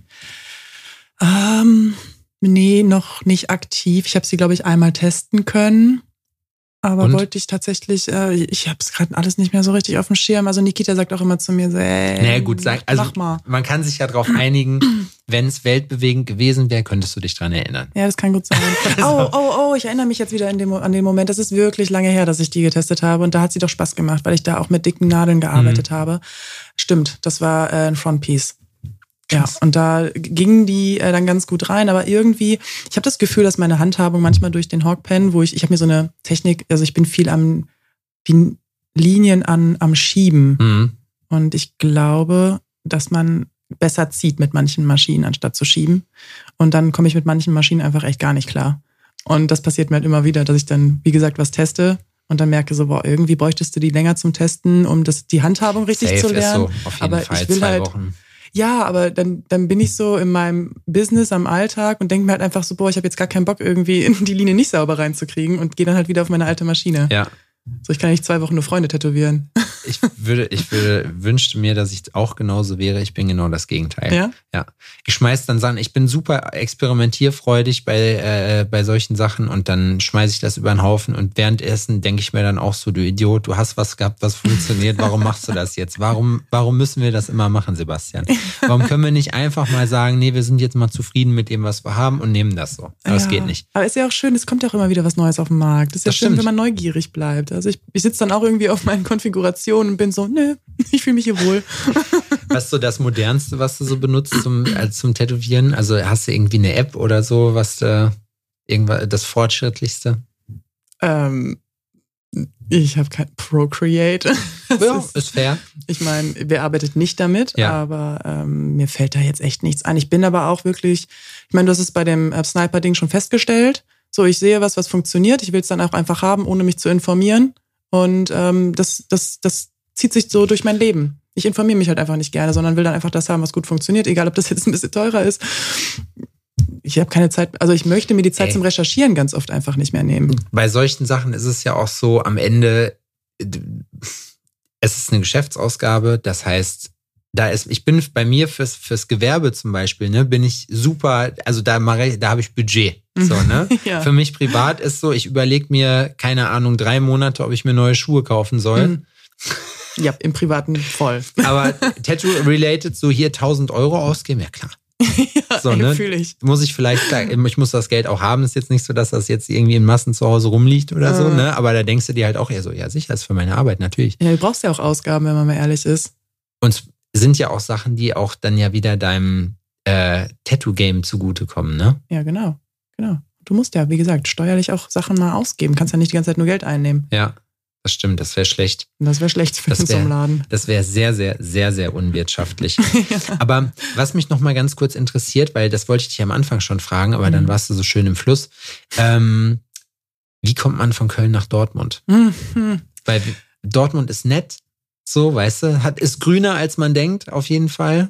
Ähm, nee, noch nicht aktiv. Ich habe sie, glaube ich, einmal testen können. Aber Und? wollte ich tatsächlich, äh, ich habe es gerade alles nicht mehr so richtig auf dem Schirm. Also Nikita sagt auch immer zu mir so, ey, naja, gut, sag, also mach mal. man kann sich ja darauf einigen, wenn es weltbewegend gewesen wäre, könntest du dich dran erinnern. Ja, das kann gut sein. Oh, oh, oh, ich erinnere mich jetzt wieder dem, an den Moment. Das ist wirklich lange her, dass ich die getestet habe. Und da hat sie doch Spaß gemacht, weil ich da auch mit dicken Nadeln gearbeitet habe. Stimmt, das war äh, ein Frontpiece. Ja, und da gingen die äh, dann ganz gut rein, aber irgendwie, ich habe das Gefühl, dass meine Handhabung manchmal durch den Hawkpen, wo ich, ich habe mir so eine Technik, also ich bin viel am, die Linien an, am Schieben. Mhm. Und ich glaube, dass man besser zieht mit manchen Maschinen, anstatt zu schieben. Und dann komme ich mit manchen Maschinen einfach echt gar nicht klar. Und das passiert mir halt immer wieder, dass ich dann, wie gesagt, was teste und dann merke so, boah, irgendwie bräuchtest du die länger zum Testen, um das, die Handhabung richtig Safe zu lernen. Ist so, auf jeden aber Fall, ich will zwei halt, Wochen. Ja, aber dann, dann bin ich so in meinem Business am Alltag und denke mir halt einfach so, boah, ich habe jetzt gar keinen Bock, irgendwie in die Linie nicht sauber reinzukriegen und gehe dann halt wieder auf meine alte Maschine. Ja. So, ich kann nicht zwei Wochen nur Freunde tätowieren. Ich würde, ich würde, wünschte mir, dass ich auch genauso wäre. Ich bin genau das Gegenteil. Ja? Ja. Ich schmeiß dann Sachen, ich bin super experimentierfreudig bei, äh, bei solchen Sachen und dann schmeiße ich das über den Haufen und währenddessen denke ich mir dann auch so, du Idiot, du hast was gehabt, was funktioniert, warum machst du das jetzt? Warum, warum müssen wir das immer machen, Sebastian? Warum können wir nicht einfach mal sagen, nee, wir sind jetzt mal zufrieden mit dem, was wir haben und nehmen das so? Aber das ja. geht nicht. Aber ist ja auch schön, es kommt ja auch immer wieder was Neues auf den Markt. ist ja Das schön, stimmt. wenn man neugierig bleibt. Also ich, ich sitze dann auch irgendwie auf meinen Konfigurationen und bin so, nö, ich fühle mich hier wohl. Was ist so das Modernste, was du so benutzt zum, äh, zum Tätowieren? Also hast du irgendwie eine App oder so, was äh, irgendwas das Fortschrittlichste? Ähm, ich habe kein Procreate. Ja, ist, ist fair. ich meine, wer arbeitet nicht damit, Ja. aber ähm, mir fällt da jetzt echt nichts ein. Ich bin aber auch wirklich, ich meine, du hast es bei dem äh, Sniper-Ding schon festgestellt. So, ich sehe was, was funktioniert. Ich will es dann auch einfach haben, ohne mich zu informieren. Und ähm, das, das, das zieht sich so durch mein Leben. Ich informiere mich halt einfach nicht gerne, sondern will dann einfach das haben, was gut funktioniert, egal ob das jetzt ein bisschen teurer ist. Ich habe keine Zeit, also ich möchte mir die Zeit Ey. zum Recherchieren ganz oft einfach nicht mehr nehmen. Bei solchen Sachen ist es ja auch so, am Ende, es ist eine Geschäftsausgabe, das heißt, da ist, ich bin bei mir fürs, fürs Gewerbe zum Beispiel, ne, bin ich super, also da mache ich, da habe ich Budget. So, ne? Ja. Für mich privat ist so, ich überlege mir, keine Ahnung, drei Monate, ob ich mir neue Schuhe kaufen soll. Mhm. Ja, im Privaten voll. Aber Tattoo-related, so hier 1000 Euro ausgeben, ja klar. So, ne? Fühle ich. Muss ich vielleicht, ich muss das Geld auch haben. Ist jetzt nicht so, dass das jetzt irgendwie in Massen zu Hause rumliegt oder so, Äh. ne? Aber da denkst du dir halt auch eher so, ja sicher, ist für meine Arbeit, natürlich. Ja, du brauchst ja auch Ausgaben, wenn man mal ehrlich ist. Und sind ja auch Sachen, die auch dann ja wieder deinem äh, Tattoo-Game zugutekommen, ne? Ja, genau. Genau. Du musst ja, wie gesagt, steuerlich auch Sachen mal ausgeben. Kannst ja nicht die ganze Zeit nur Geld einnehmen. Ja, das stimmt, das wäre schlecht. Das wäre schlecht für Das den wär- zum Laden. Das wäre sehr, sehr, sehr, sehr unwirtschaftlich. Aber was mich noch mal ganz kurz interessiert, weil das wollte ich dich am Anfang schon fragen, aber dann Mhm. warst du so schön im Fluss. Ähm, wie kommt man von Köln nach Dortmund? Mhm. Weil Dortmund ist nett, so, weißt du, hat, ist grüner als man denkt, auf jeden Fall.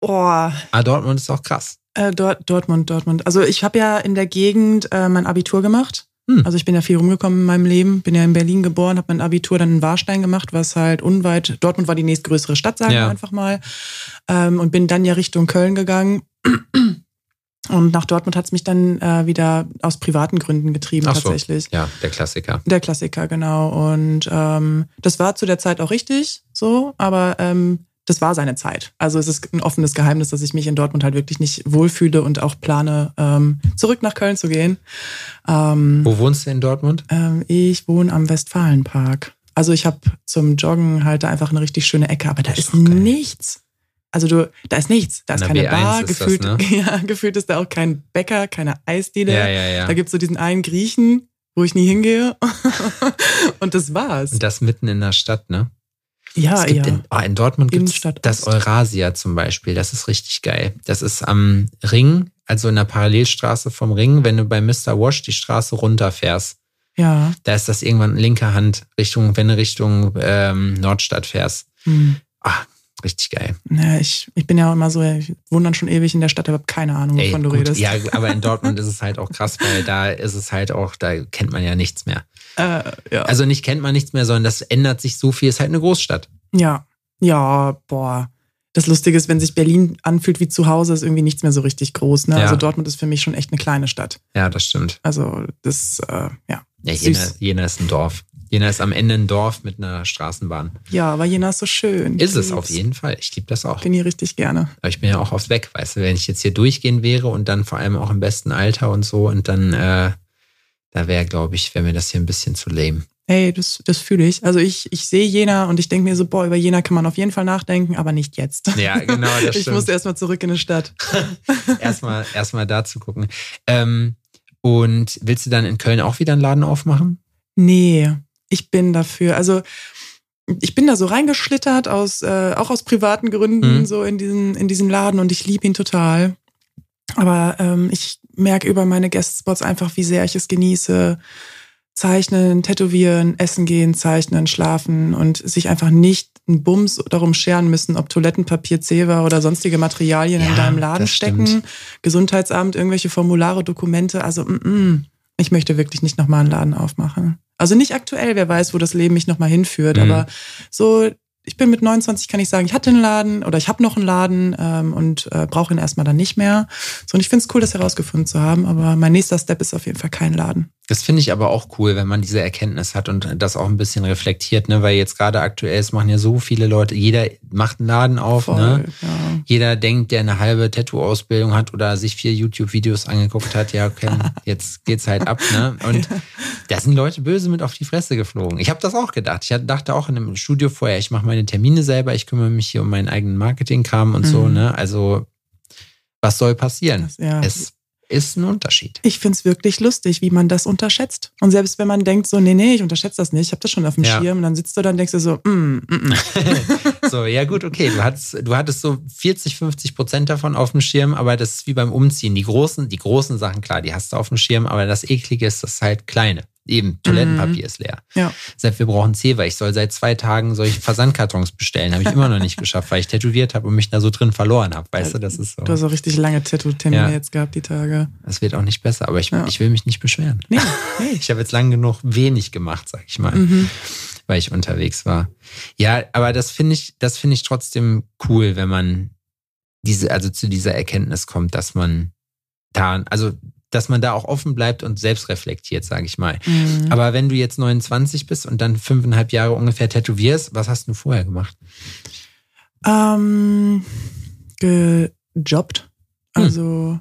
Boah, Aber Dortmund ist auch krass. äh, Dort, Dortmund, Dortmund. Also ich habe ja in der Gegend äh, mein Abitur gemacht. Hm. Also ich bin ja viel rumgekommen in meinem Leben. Bin ja in Berlin geboren, habe mein Abitur dann in Warstein gemacht, was halt unweit, Dortmund war die nächstgrößere Stadt, sagen Ja. wir einfach mal. Ähm, und bin dann ja Richtung Köln gegangen. Und nach Dortmund hat es mich dann äh, wieder aus privaten Gründen getrieben, so. tatsächlich. Ja, der Klassiker. Der Klassiker, genau. Und ähm, das war zu der Zeit auch richtig so, aber ähm, das war seine Zeit. Also es ist ein offenes Geheimnis, dass ich mich in Dortmund halt wirklich nicht wohlfühle und auch plane, ähm, zurück nach Köln zu gehen. Ähm, Wo wohnst du in Dortmund? ähm, ich wohne am Westfalenpark. Also ich habe zum Joggen halt da einfach eine richtig schöne Ecke, aber da ist ist nichts. Also du, da ist nichts. Da ist keine B1 Bar, ist das, gefühlt, ne? ja, gefühlt ist da auch kein Bäcker, keine Eisdiele. Ja, ja, ja. Da gibt's so diesen einen Griechen, wo ich nie hingehe. und das war's. Und das mitten in der Stadt, ne? ja, es gibt ja. in, oh, in Dortmund gibt Innenstadt das. Eurasia zum Beispiel. Das ist richtig geil. Das ist am Ring, also in der Parallelstraße vom Ring, wenn du bei Mr. Wash die Straße runterfährst. ja. Da ist das irgendwann linke Hand Richtung, wenn du Richtung ähm, Nordstadt fährst. Hm. Ah, richtig geil. Ja, ich, ich bin ja auch immer so, ich wohne dann schon ewig in der Stadt, aber hab keine Ahnung, Ey, wovon du gut, redest. Ja, aber in Dortmund ist es halt auch krass, weil da ist es halt auch, da kennt man ja nichts mehr. Äh, ja. Also nicht kennt man nichts mehr, sondern das ändert sich so viel. Ist halt eine Großstadt. ja. Ja, boah. Das Lustige ist, wenn sich Berlin anfühlt wie zu Hause, ist irgendwie nichts mehr so richtig groß. Ne? Ja. Also Dortmund ist für mich schon echt eine kleine Stadt. Ja, das stimmt. Also das, äh, ja. Ja. Jena, Jena ist ein Dorf. Jena ist am Ende ein Dorf mit einer Straßenbahn. Ja, aber Jena ist so schön. Ist es Ich auf jeden Fall. Ich liebe das auch. bin hier richtig gerne. Aber ich bin ja auch aufs Weg, weißt du, wenn ich jetzt hier durchgehen wäre und dann vor allem auch im besten Alter und so und dann, äh, da wäre, glaube ich, wäre mir das hier ein bisschen zu lame. Ey, das, das fühle ich. Also ich, ich sehe Jena und ich denke mir so, boah, über Jena kann man auf jeden Fall nachdenken, aber nicht jetzt. Ja, genau, das ich stimmt. muss erstmal zurück in die Stadt. erstmal, erstmal da zu gucken. Ähm, und willst du dann in Köln auch wieder einen Laden aufmachen? Nee, ich bin dafür. Also ich bin da so reingeschlittert aus, äh, auch aus privaten Gründen, Mhm. so in diesen, in diesen Laden und ich liebe ihn total. Aber ähm, ich merke über meine Guestspots einfach, wie sehr ich es genieße, zeichnen, tätowieren, essen gehen, zeichnen, schlafen und sich einfach nicht einen Bums darum scheren müssen, ob Toilettenpapier, Zewa oder sonstige Materialien Ja, in deinem Laden stecken, stimmt. Gesundheitsamt, irgendwelche Formulare, Dokumente. Also mm, mm, ich möchte wirklich nicht nochmal einen Laden aufmachen. Also nicht aktuell, wer weiß, wo das Leben mich nochmal hinführt, Mhm. aber so, ich bin mit 29, kann ich sagen, ich hatte einen Laden oder ich habe noch einen Laden ähm, und äh, brauche ihn erstmal dann nicht mehr. So, und ich finde es cool, das herausgefunden zu haben, aber mein nächster Step ist auf jeden Fall kein Laden. Das finde ich aber auch cool, wenn man diese Erkenntnis hat und das auch ein bisschen reflektiert, ne? Weil jetzt gerade aktuell, es machen ja so viele Leute, jeder macht einen Laden auf, ne? ja. Jeder denkt, der eine halbe Tattoo-Ausbildung hat oder sich vier YouTube-Videos angeguckt hat, ja, okay, jetzt geht's halt ab, ne? Und da sind Leute böse mit auf die Fresse geflogen. Ich habe das auch gedacht. Ich dachte auch in einem Studio vorher, ich mache meine Termine selber, ich kümmere mich hier um meinen eigenen Marketingkram und so, Mhm. ne? Also, was soll passieren? Das- ja. Es ist ein Unterschied. Ich find's wirklich lustig, wie man das unterschätzt. Und selbst wenn man denkt so, nee, nee, ich unterschätze das nicht, ich habe das schon auf dem Ja. Schirm, und dann sitzt du da und denkst dir so, mm, mm, mm. So, ja gut, okay. Du hattest, du hattest so 40, 50 Prozent davon auf dem Schirm, aber das ist wie beim Umziehen. Die großen, die großen Sachen, klar, die hast du auf dem Schirm, aber das Eklige ist das halt kleine. Eben, Toilettenpapier ist leer. Ja. Selbst wir brauchen Zewa. Ich soll seit zwei Tagen solche Versandkartons bestellen. Habe ich immer noch nicht geschafft, weil ich tätowiert habe und mich da so drin verloren habe. Weißt du, das ist so. Du hast auch richtig lange Tattoo-Termine Ja. jetzt gehabt, die Tage. Das wird auch nicht besser, aber ich, Ja. ich will mich nicht beschweren. Nee, nee. Ich habe jetzt lang genug wenig gemacht, sag ich mal. Mhm. weil ich unterwegs war. Ja, aber das finde ich, das finde ich trotzdem cool, wenn man diese, also zu dieser Erkenntnis kommt, dass man da, also dass man da auch offen bleibt und selbst reflektiert, sage ich mal. Mhm. Aber wenn du jetzt 29 bist und dann fünfeinhalb Jahre ungefähr tätowierst, was hast du vorher gemacht? Ähm, gejobbt. Hm. Also,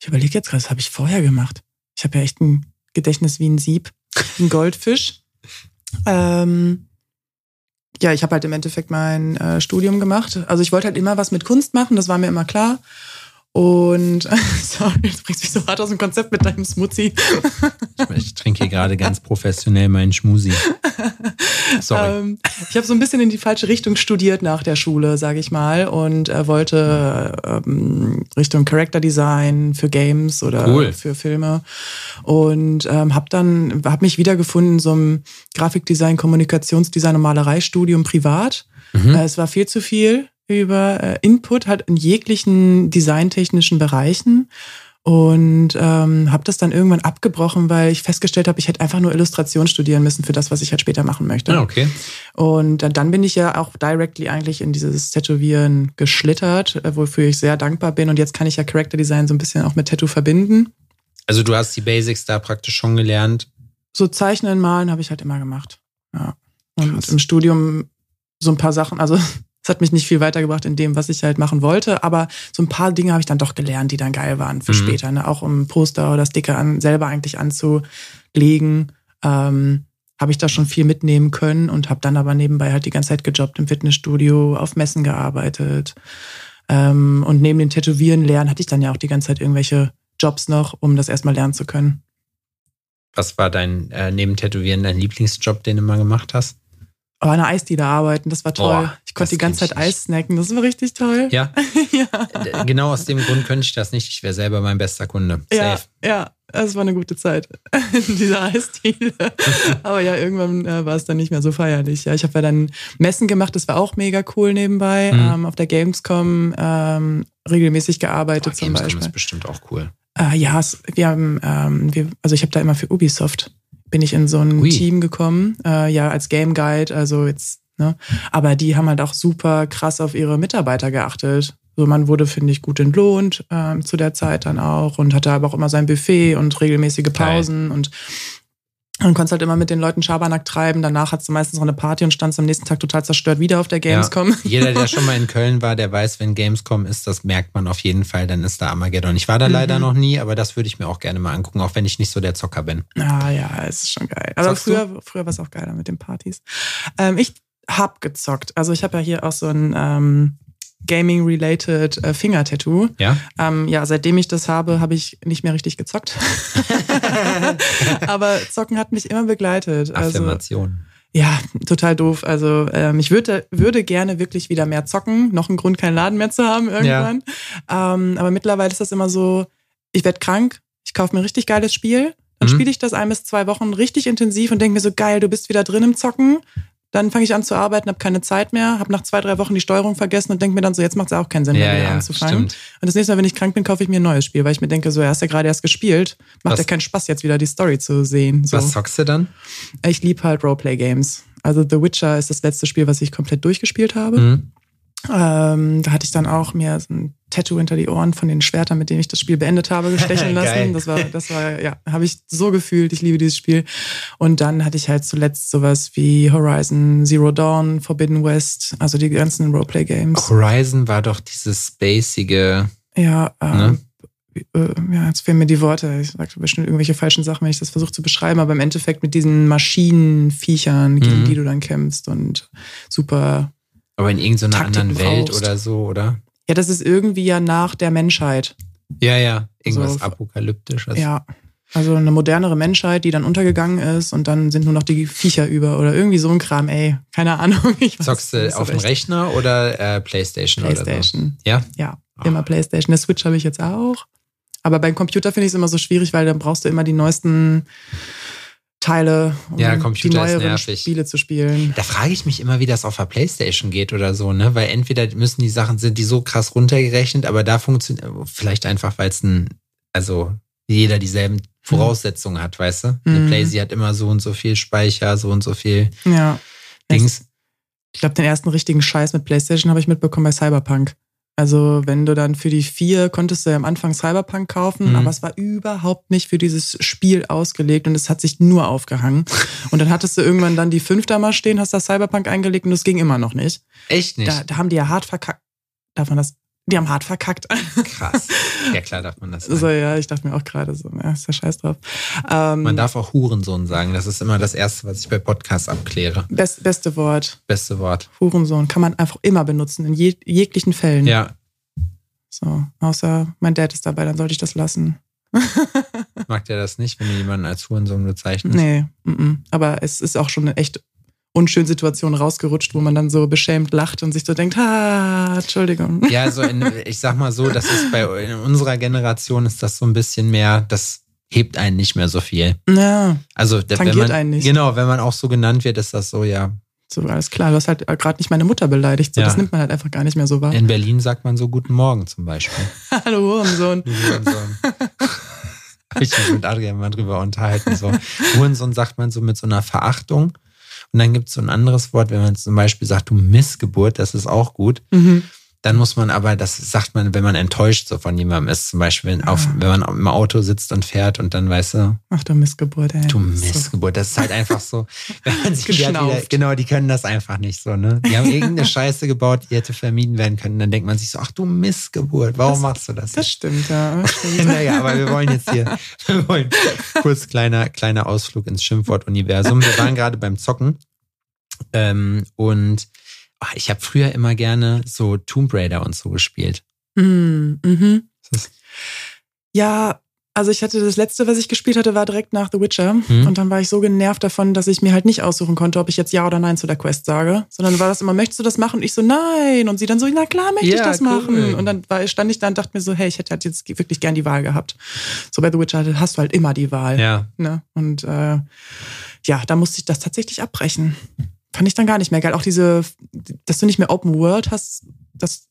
ich überlege jetzt gerade, was habe ich vorher gemacht? Ich habe ja echt ein Gedächtnis wie ein Sieb, ein Goldfisch. ähm, ja, ich habe halt im Endeffekt mein äh, Studium gemacht. Also ich wollte halt immer was mit Kunst machen, das war mir immer klar. Und sorry, du bringst mich so hart aus dem Konzept mit deinem Smoothie. Ich, ich trinke hier gerade ganz professionell meinen Schmusi. Sorry. Ähm, ich habe so ein bisschen in die falsche Richtung studiert nach der Schule, sage ich mal, und äh, wollte ähm, Richtung Character Design für Games oder Cool. für Filme und ähm, habe dann habe mich wiedergefunden in so einem Grafikdesign, Kommunikationsdesign und Malereistudium privat. Mhm. Äh, es war viel zu viel über äh, Input halt in jeglichen designtechnischen Bereichen und ähm, habe das dann irgendwann abgebrochen, weil ich festgestellt habe, ich hätte einfach nur Illustration studieren müssen für das, was ich halt später machen möchte. Ah, okay. Und dann- bin ich ja auch directly eigentlich in dieses Tätowieren geschlittert, äh, wofür ich sehr dankbar bin. Und jetzt kann ich ja Character Design so ein bisschen auch mit Tattoo verbinden. Also du hast die Basics da praktisch schon gelernt. So Zeichnen, Malen habe ich halt immer gemacht. Ja. Und Krass. im Studium so ein paar Sachen, also es hat mich nicht viel weitergebracht in dem, was ich halt machen wollte, aber so ein paar Dinge habe ich dann doch gelernt, die dann geil waren für Mhm. später. Ne? Auch um Poster oder Sticker an, selber eigentlich anzulegen. Ähm, habe ich da schon viel mitnehmen können und habe dann aber nebenbei halt die ganze Zeit gejobbt im Fitnessstudio, auf Messen gearbeitet. Ähm, und neben dem Tätowieren lernen hatte ich dann ja auch die ganze Zeit irgendwelche Jobs noch, um das erstmal lernen zu können. Was war dein, äh, neben Tätowieren, dein Lieblingsjob, den du mal gemacht hast? Aber an einer Eisdiele arbeiten, das war toll. Boah, ich konnte das die ganze Zeit. Eis snacken, das war richtig toll. Ja, ja. Genau aus dem Grund könnte ich das nicht. Ich wäre selber mein bester Kunde. Ja, Safe. ja, es war eine gute Zeit in dieser Eisdiele. Aber ja, irgendwann äh, war es dann nicht mehr so feierlich. Ja, ich habe ja dann Messen gemacht, das war auch mega cool nebenbei. Mhm. Ähm, auf der Gamescom ähm, regelmäßig gearbeitet Boah, zum Gamescom Beispiel. ist bestimmt auch cool. Äh, ja, es, wir haben, ähm, wir, also ich habe da immer für Ubisoft bin ich in so ein Ui. Team gekommen, äh, ja als Game Guide, also jetzt, ne, aber die haben halt auch super krass auf ihre Mitarbeiter geachtet. So man wurde finde ich gut entlohnt ähm, zu der Zeit dann auch und hatte aber auch immer sein Buffet und regelmäßige Geil. Pausen und und konntest halt immer mit den Leuten Schabernack treiben. Danach hattest du meistens noch eine Party und standst am nächsten Tag total zerstört wieder auf der Gamescom. Ja. Jeder, der schon mal in Köln war, der weiß, wenn Gamescom ist, das merkt man auf jeden Fall, dann ist da Armageddon. Ich war da Mhm. leider noch nie, aber das würde ich mir auch gerne mal angucken, auch wenn ich nicht so der Zocker bin. Ah ja, es ist schon geil. Aber Zockst du? früher, früher war es auch geiler mit den Partys. Ähm, ich hab gezockt. Also ich habe ja hier auch so ein ähm, Gaming-related äh, Finger-Tattoo. Ja? Ähm, ja, seitdem ich das habe, habe ich nicht mehr richtig gezockt. Aber Zocken hat mich immer begleitet. Also, Affirmation. ja, total doof. Also ähm, ich würde, würde gerne wirklich wieder mehr zocken. Noch ein Grund, keinen Laden mehr zu haben irgendwann. Ähm, aber mittlerweile ist das immer so, ich werde krank, ich kaufe mir ein richtig geiles Spiel, Dann Mhm. spiele ich das ein bis zwei Wochen richtig intensiv und denke mir so, geil, du bist wieder drin im Zocken. Dann fange ich an zu arbeiten, habe keine Zeit mehr, habe nach zwei, drei Wochen die Steuerung vergessen und denke mir dann so, jetzt macht es auch keinen Sinn mehr, Ja, wieder ja, anzufangen. stimmt. Und das nächste Mal, wenn ich krank bin, kaufe ich mir ein neues Spiel, weil ich mir denke, so, ja, hast ja gerade erst gespielt. Macht Was- ja keinen Spaß, jetzt wieder die Story zu sehen. So. Was zockst du dann? Ich liebe halt Roleplay-Games. Also The Witcher ist das letzte Spiel, was ich komplett durchgespielt habe. Mhm. Ähm, da hatte ich dann auch mir so ein Tattoo hinter die Ohren von den Schwertern, mit denen ich das Spiel beendet habe, gestechen Geil. lassen. Das war, das war, ja, habe ich so gefühlt. Ich liebe dieses Spiel. Und dann hatte ich halt zuletzt sowas wie Horizon Zero Dawn, Forbidden West, also die ganzen Roleplay-Games. Horizon war doch dieses spacige. Ja, Ne? ähm, äh, ja, jetzt fehlen mir die Worte. Ich sage bestimmt irgendwelche falschen Sachen, wenn ich das versuche zu beschreiben, aber im Endeffekt mit diesen Maschinenviechern, gegen Mhm. die du dann kämpfst und super. Aber in irgendeiner Taktiken anderen Welt brauchst. oder so, oder? Ja, das ist irgendwie ja nach der Menschheit. Ja, ja. Irgendwas So- Apokalyptisches. Ja. Also eine modernere Menschheit, die dann untergegangen ist und dann sind nur noch die Viecher über oder irgendwie so ein Kram, ey. Keine Ahnung. Ich weiß Zockst du auf dem. Rechner oder äh, Playstation, oder Playstation. so? Ja. Ja, Ah. immer Playstation. Der Switch habe ich jetzt auch. Aber beim Computer finde ich es immer so schwierig, weil dann brauchst du immer die neuesten Teile, um Ja, die neueren nervig. Spiele zu spielen. Da frage ich mich immer, wie das auf der Playstation geht oder so, ne? Weil entweder müssen die Sachen, sind die so krass runtergerechnet, aber da funktioniert, vielleicht einfach, weil es ein, also jeder dieselben Voraussetzungen hat, weißt du? Eine Mhm. Playsee hat immer so und so viel Speicher, so und so viel Ja. Dings. Ich glaube, den ersten richtigen Scheiß mit PlayStation habe ich mitbekommen bei Cyberpunk. Also, wenn du dann für die vier konntest du ja am Anfang Cyberpunk kaufen, Mhm. aber es war überhaupt nicht für dieses Spiel ausgelegt und es hat sich nur aufgehangen. Und dann hattest du irgendwann dann die fünf da mal stehen, hast da Cyberpunk eingelegt und das ging immer noch nicht. Echt nicht. Da, da haben die ja hart verkackt. Darf man das? Die haben hart verkackt. Krass. Ja, klar darf man das sagen. so, ja, ich dachte mir auch gerade so, ja, ist ja scheiß drauf. Ähm, Man darf auch Hurensohn sagen. Das ist immer das Erste, was ich bei Podcasts abkläre. best, beste Wort. Beste Wort. Hurensohn kann man einfach immer benutzen, in je, jeglichen Fällen. Ja, So, außer mein Dad ist dabei, dann sollte ich das lassen. mag der das nicht, wenn du jemanden als Hurensohn bezeichnest? Nee, mm -mm. aber es ist auch schon eine echt unschöne Situation rausgerutscht, wo man dann so beschämt lacht und sich so denkt, ah, Entschuldigung. Ja, also in, ich sag mal so, das ist bei in unserer Generation ist das so ein bisschen mehr, das hebt einen nicht mehr so viel. Ja, Also wenn Tangiert man, einen nicht. Genau, wenn man auch so genannt wird, ist das so, ja. so alles klar. Du hast halt gerade nicht meine Mutter beleidigt. So, Ja. Das nimmt man halt einfach gar nicht mehr so wahr. In Berlin sagt man so Guten Morgen zum Beispiel. Hallo Hurensohn. Hurensohn. Hab ich mich mit Adrian mal drüber unterhalten. So. Hurensohn sagt man so mit so einer Verachtung. Und dann gibt es so ein anderes Wort, wenn man zum Beispiel sagt, du Missgeburt, das ist auch gut. Mhm. Dann muss man aber, das sagt man, wenn man enttäuscht so von jemandem ist, zum Beispiel, wenn, auf, wenn man im Auto sitzt und fährt und dann weißt du, Ach du Missgeburt, ey. du. Missgeburt, das ist halt einfach so, wenn man sich die wieder, genau, die können das einfach nicht so, ne? Die haben irgendeine Scheiße gebaut, die hätte vermieden werden können. Dann denkt man sich so, ach du Missgeburt, warum Das- machst du das? Das stimmt, ja. Das stimmt. naja, aber wir wollen jetzt hier, wir wollen kurz kleiner, kleiner Ausflug ins Schimpfwort-Universum. Wir waren gerade beim Zocken ähm, und ah, ich habe früher immer gerne so Tomb Raider und so gespielt. Mhm. Mhm. Ja, also ich hatte das letzte, was ich gespielt hatte, war direkt nach The Witcher. Mhm. Und dann war ich so genervt davon, dass ich mir halt nicht aussuchen konnte, ob ich jetzt Ja oder Nein zu der Quest sage. Sondern war das immer, möchtest du das machen? Und ich so, nein. Und sie dann so, na klar möchte ich Ja, das cool. machen. Und dann war, stand ich da und dachte mir so, hey, ich hätte halt jetzt wirklich gern die Wahl gehabt. So bei The Witcher hast du halt immer die Wahl. Ja, Ne? Und äh, ja, da musste ich das tatsächlich abbrechen. Fand ich dann gar nicht mehr geil. Auch diese, dass du nicht mehr Open World hast, das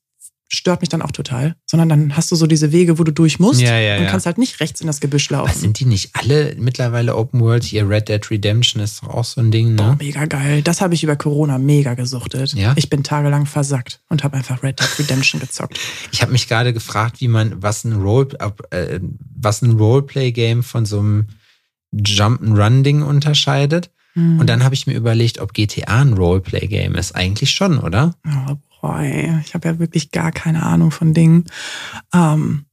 stört mich dann auch total. Sondern dann hast du so diese Wege, wo du durch musst Ja, ja, und ja. kannst halt nicht rechts in das Gebüsch aber laufen. sind die nicht alle mittlerweile Open World? Hier Red Dead Redemption ist doch auch so ein Ding, Boah, ne? mega geil. Das habe ich über Corona mega gesuchtet. Ja? Ich bin tagelang versackt und habe einfach Red Dead Redemption gezockt. Ich habe mich gerade gefragt, wie man, was ein Role, äh, was ein Roleplay-Game von so einem Jump'n'Run-Ding unterscheidet. Hm. Und dann habe ich mir überlegt, ob GTA ein Roleplay-Game ist. Eigentlich schon, oder? Oh, boah, ey. ich habe ja wirklich gar keine Ahnung von Dingen. Ähm,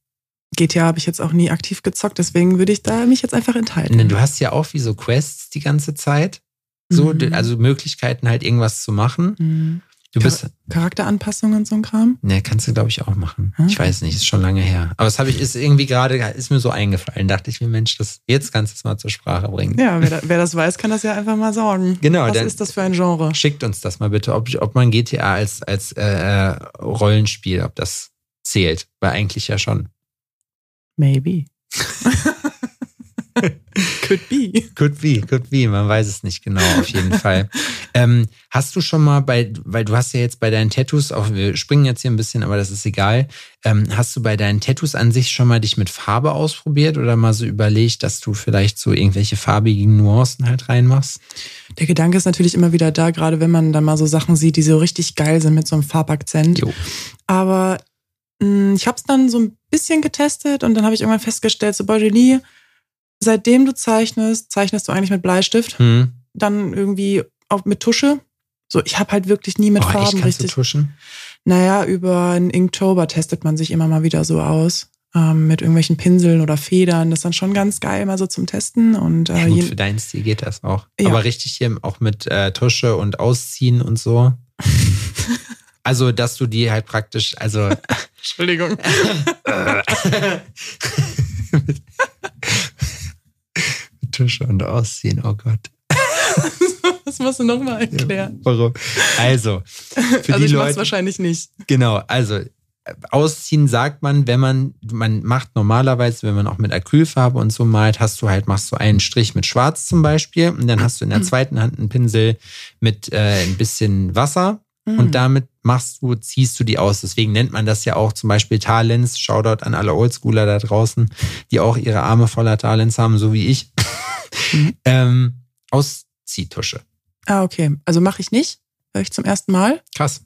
GTA habe ich jetzt auch nie aktiv gezockt, deswegen würde ich da mich jetzt einfach enthalten. Denn du hast ja auch wie so Quests die ganze Zeit. So, Mhm. also Möglichkeiten halt irgendwas zu machen. Mhm. Du bist, Charakteranpassungen und so ein Kram. ne, kannst du glaube ich auch machen. Hm. Ich weiß nicht, ist schon lange her. Aber das habe ich, ist irgendwie gerade, ist mir so eingefallen. Dachte ich mir, Mensch, das, jetzt kannst du es mal zur Sprache bringen. Ja, wer, da, wer das weiß, kann das ja einfach mal sagen. Genau, Was ist das für ein Genre? Schickt uns das mal bitte, ob, ob man GTA als, als äh, äh, Rollenspiel, ob das zählt. Weil eigentlich ja schon. Maybe. Could be. Could be, could be, man weiß es nicht genau, auf jeden Fall. Ähm, hast du schon mal bei, weil du hast ja jetzt bei deinen Tattoos, auch wir springen jetzt hier ein bisschen, aber das ist egal, ähm, hast du bei deinen Tattoos an sich schon mal dich mit Farbe ausprobiert oder mal so überlegt, dass du vielleicht so irgendwelche farbigen Nuancen halt reinmachst? Der Gedanke ist natürlich immer wieder da, gerade wenn man dann mal so Sachen sieht, die so richtig geil sind mit so einem Farbakzent. Jo. Aber mh, ich habe es dann so ein bisschen getestet und dann habe ich irgendwann festgestellt, so Bordelie, seitdem du zeichnest, zeichnest du eigentlich mit Bleistift, Hm. dann irgendwie auch mit Tusche. So, ich habe halt wirklich nie mit oh, echt, Farben kannst richtig. du tuschen? Naja, über einen Inktober testet man sich immer mal wieder so aus. Ähm, mit irgendwelchen Pinseln oder Federn. Das ist dann schon ganz geil, mal so zum Testen. Und äh, Ja, gut, für deinen Stil geht das auch. Ja. Aber richtig hier auch mit äh, Tusche und Ausziehen und so. Also, dass du die halt praktisch, also Entschuldigung. Tusche und Ausziehen, oh Gott. Das musst du nochmal erklären. Warum? Also, für also die ich Leute. wahrscheinlich nicht. Genau, also ausziehen sagt man, wenn man, man macht normalerweise, wenn man auch mit Acrylfarbe und so malt, hast du halt, machst du einen Strich mit Schwarz zum Beispiel und dann hast du in der zweiten Hand einen Pinsel mit äh, ein bisschen Wasser Mhm. und damit machst du, ziehst du die aus. Deswegen nennt man das ja auch zum Beispiel Talents. Shoutout an alle Oldschooler da draußen, die auch ihre Arme voller Talents haben, so wie ich. Mhm. ähm, Ausziehtusche. Ah, okay. Also mache ich nicht. Höre ich zum ersten Mal. Krass.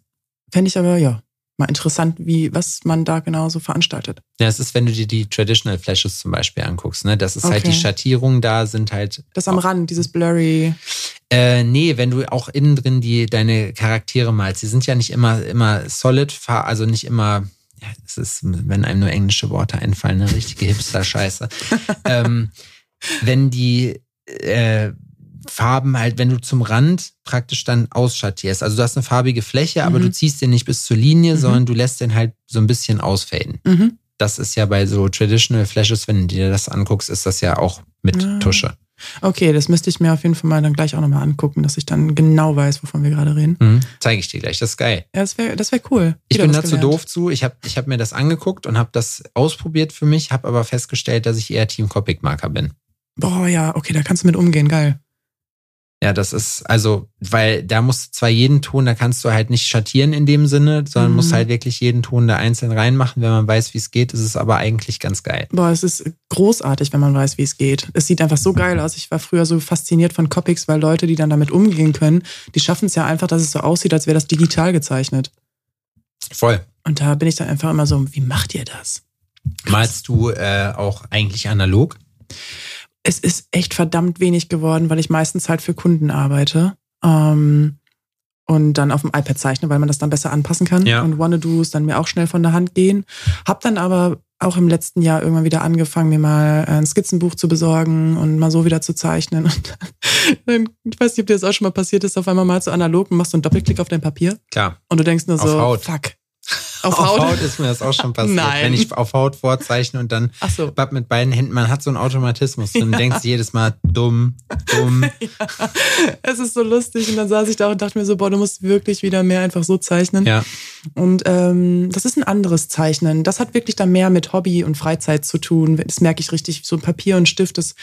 Fände ich aber, ja, mal interessant, wie, was man da genau so veranstaltet. Ja, es ist, wenn du dir die Traditional Flashes zum Beispiel anguckst, ne? Das ist halt die Okay. Schattierungen da sind halt. Das am Rand, dieses blurry. Äh, nee, wenn du auch innen drin die, deine Charaktere malst, die sind ja nicht immer, immer solid, also nicht immer, ja, es ist, wenn einem nur englische Worte einfallen, eine richtige Hipster-Scheiße. ähm, wenn die äh, Farben halt, wenn du zum Rand praktisch dann ausschattierst. Also du hast eine farbige Fläche, aber Mhm. du ziehst den nicht bis zur Linie, Mhm. sondern du lässt den halt so ein bisschen ausfaden. Mhm. Das ist ja bei so Traditional Flashes, wenn du dir das anguckst, ist das ja auch mit Ah. Tusche. Okay, das müsste ich mir auf jeden Fall mal dann gleich auch nochmal angucken, dass ich dann genau weiß, wovon wir gerade reden. Mhm. Zeige ich dir gleich, das ist geil. Ja, das wäre das wär cool. Ich Wieder bin dazu gelernt. doof zu. Ich habe ich hab mir das angeguckt und habe das ausprobiert für mich, habe aber festgestellt, dass ich eher Team Copic Marker bin. Boah, ja, okay, da kannst du mit umgehen, geil. Ja, das ist, also, weil da musst du zwar jeden Ton, da kannst du halt nicht schattieren in dem Sinne, sondern Mhm. musst halt wirklich jeden Ton da einzeln reinmachen. Wenn man weiß, wie es geht, ist es aber eigentlich ganz geil. Boah, es ist großartig, wenn man weiß, wie es geht. Es sieht einfach so geil aus. Ich war früher so fasziniert von Copics, weil Leute, die dann damit umgehen können, die schaffen es ja einfach, dass es so aussieht, als wäre das digital gezeichnet. Voll. Und da bin ich dann einfach immer so, wie macht ihr das? Malst du äh, auch eigentlich analog? Es ist echt verdammt wenig geworden, weil ich meistens halt für Kunden arbeite. Ähm, und dann auf dem iPad zeichne, weil man das dann besser anpassen kann. Ja. Und Wanna-Dos dann mir auch schnell von der Hand gehen. Hab dann aber auch im letzten Jahr irgendwann wieder angefangen, mir mal ein Skizzenbuch zu besorgen und mal so wieder zu zeichnen. Und dann, ich weiß nicht, ob dir das auch schon mal passiert ist, auf einmal mal so analog und machst so einen Doppelklick auf dein Papier Klar. und du denkst nur Auf so, Haut. fuck. Auf, Haut? ist mir das auch schon passiert. Nein. Wenn ich auf Haut vorzeichne und dann Ach so. Mit beiden Händen, man hat so einen Automatismus. Du Ja. denkst jedes Mal dumm, dumm. Es ist so lustig. Und dann saß ich da und dachte mir so, boah, du musst wirklich wieder mehr einfach so zeichnen. Ja. Und ähm, das ist ein anderes Zeichnen. Das hat wirklich dann mehr mit Hobby und Freizeit zu tun. Das merke ich richtig. So ein Papier und Stift, das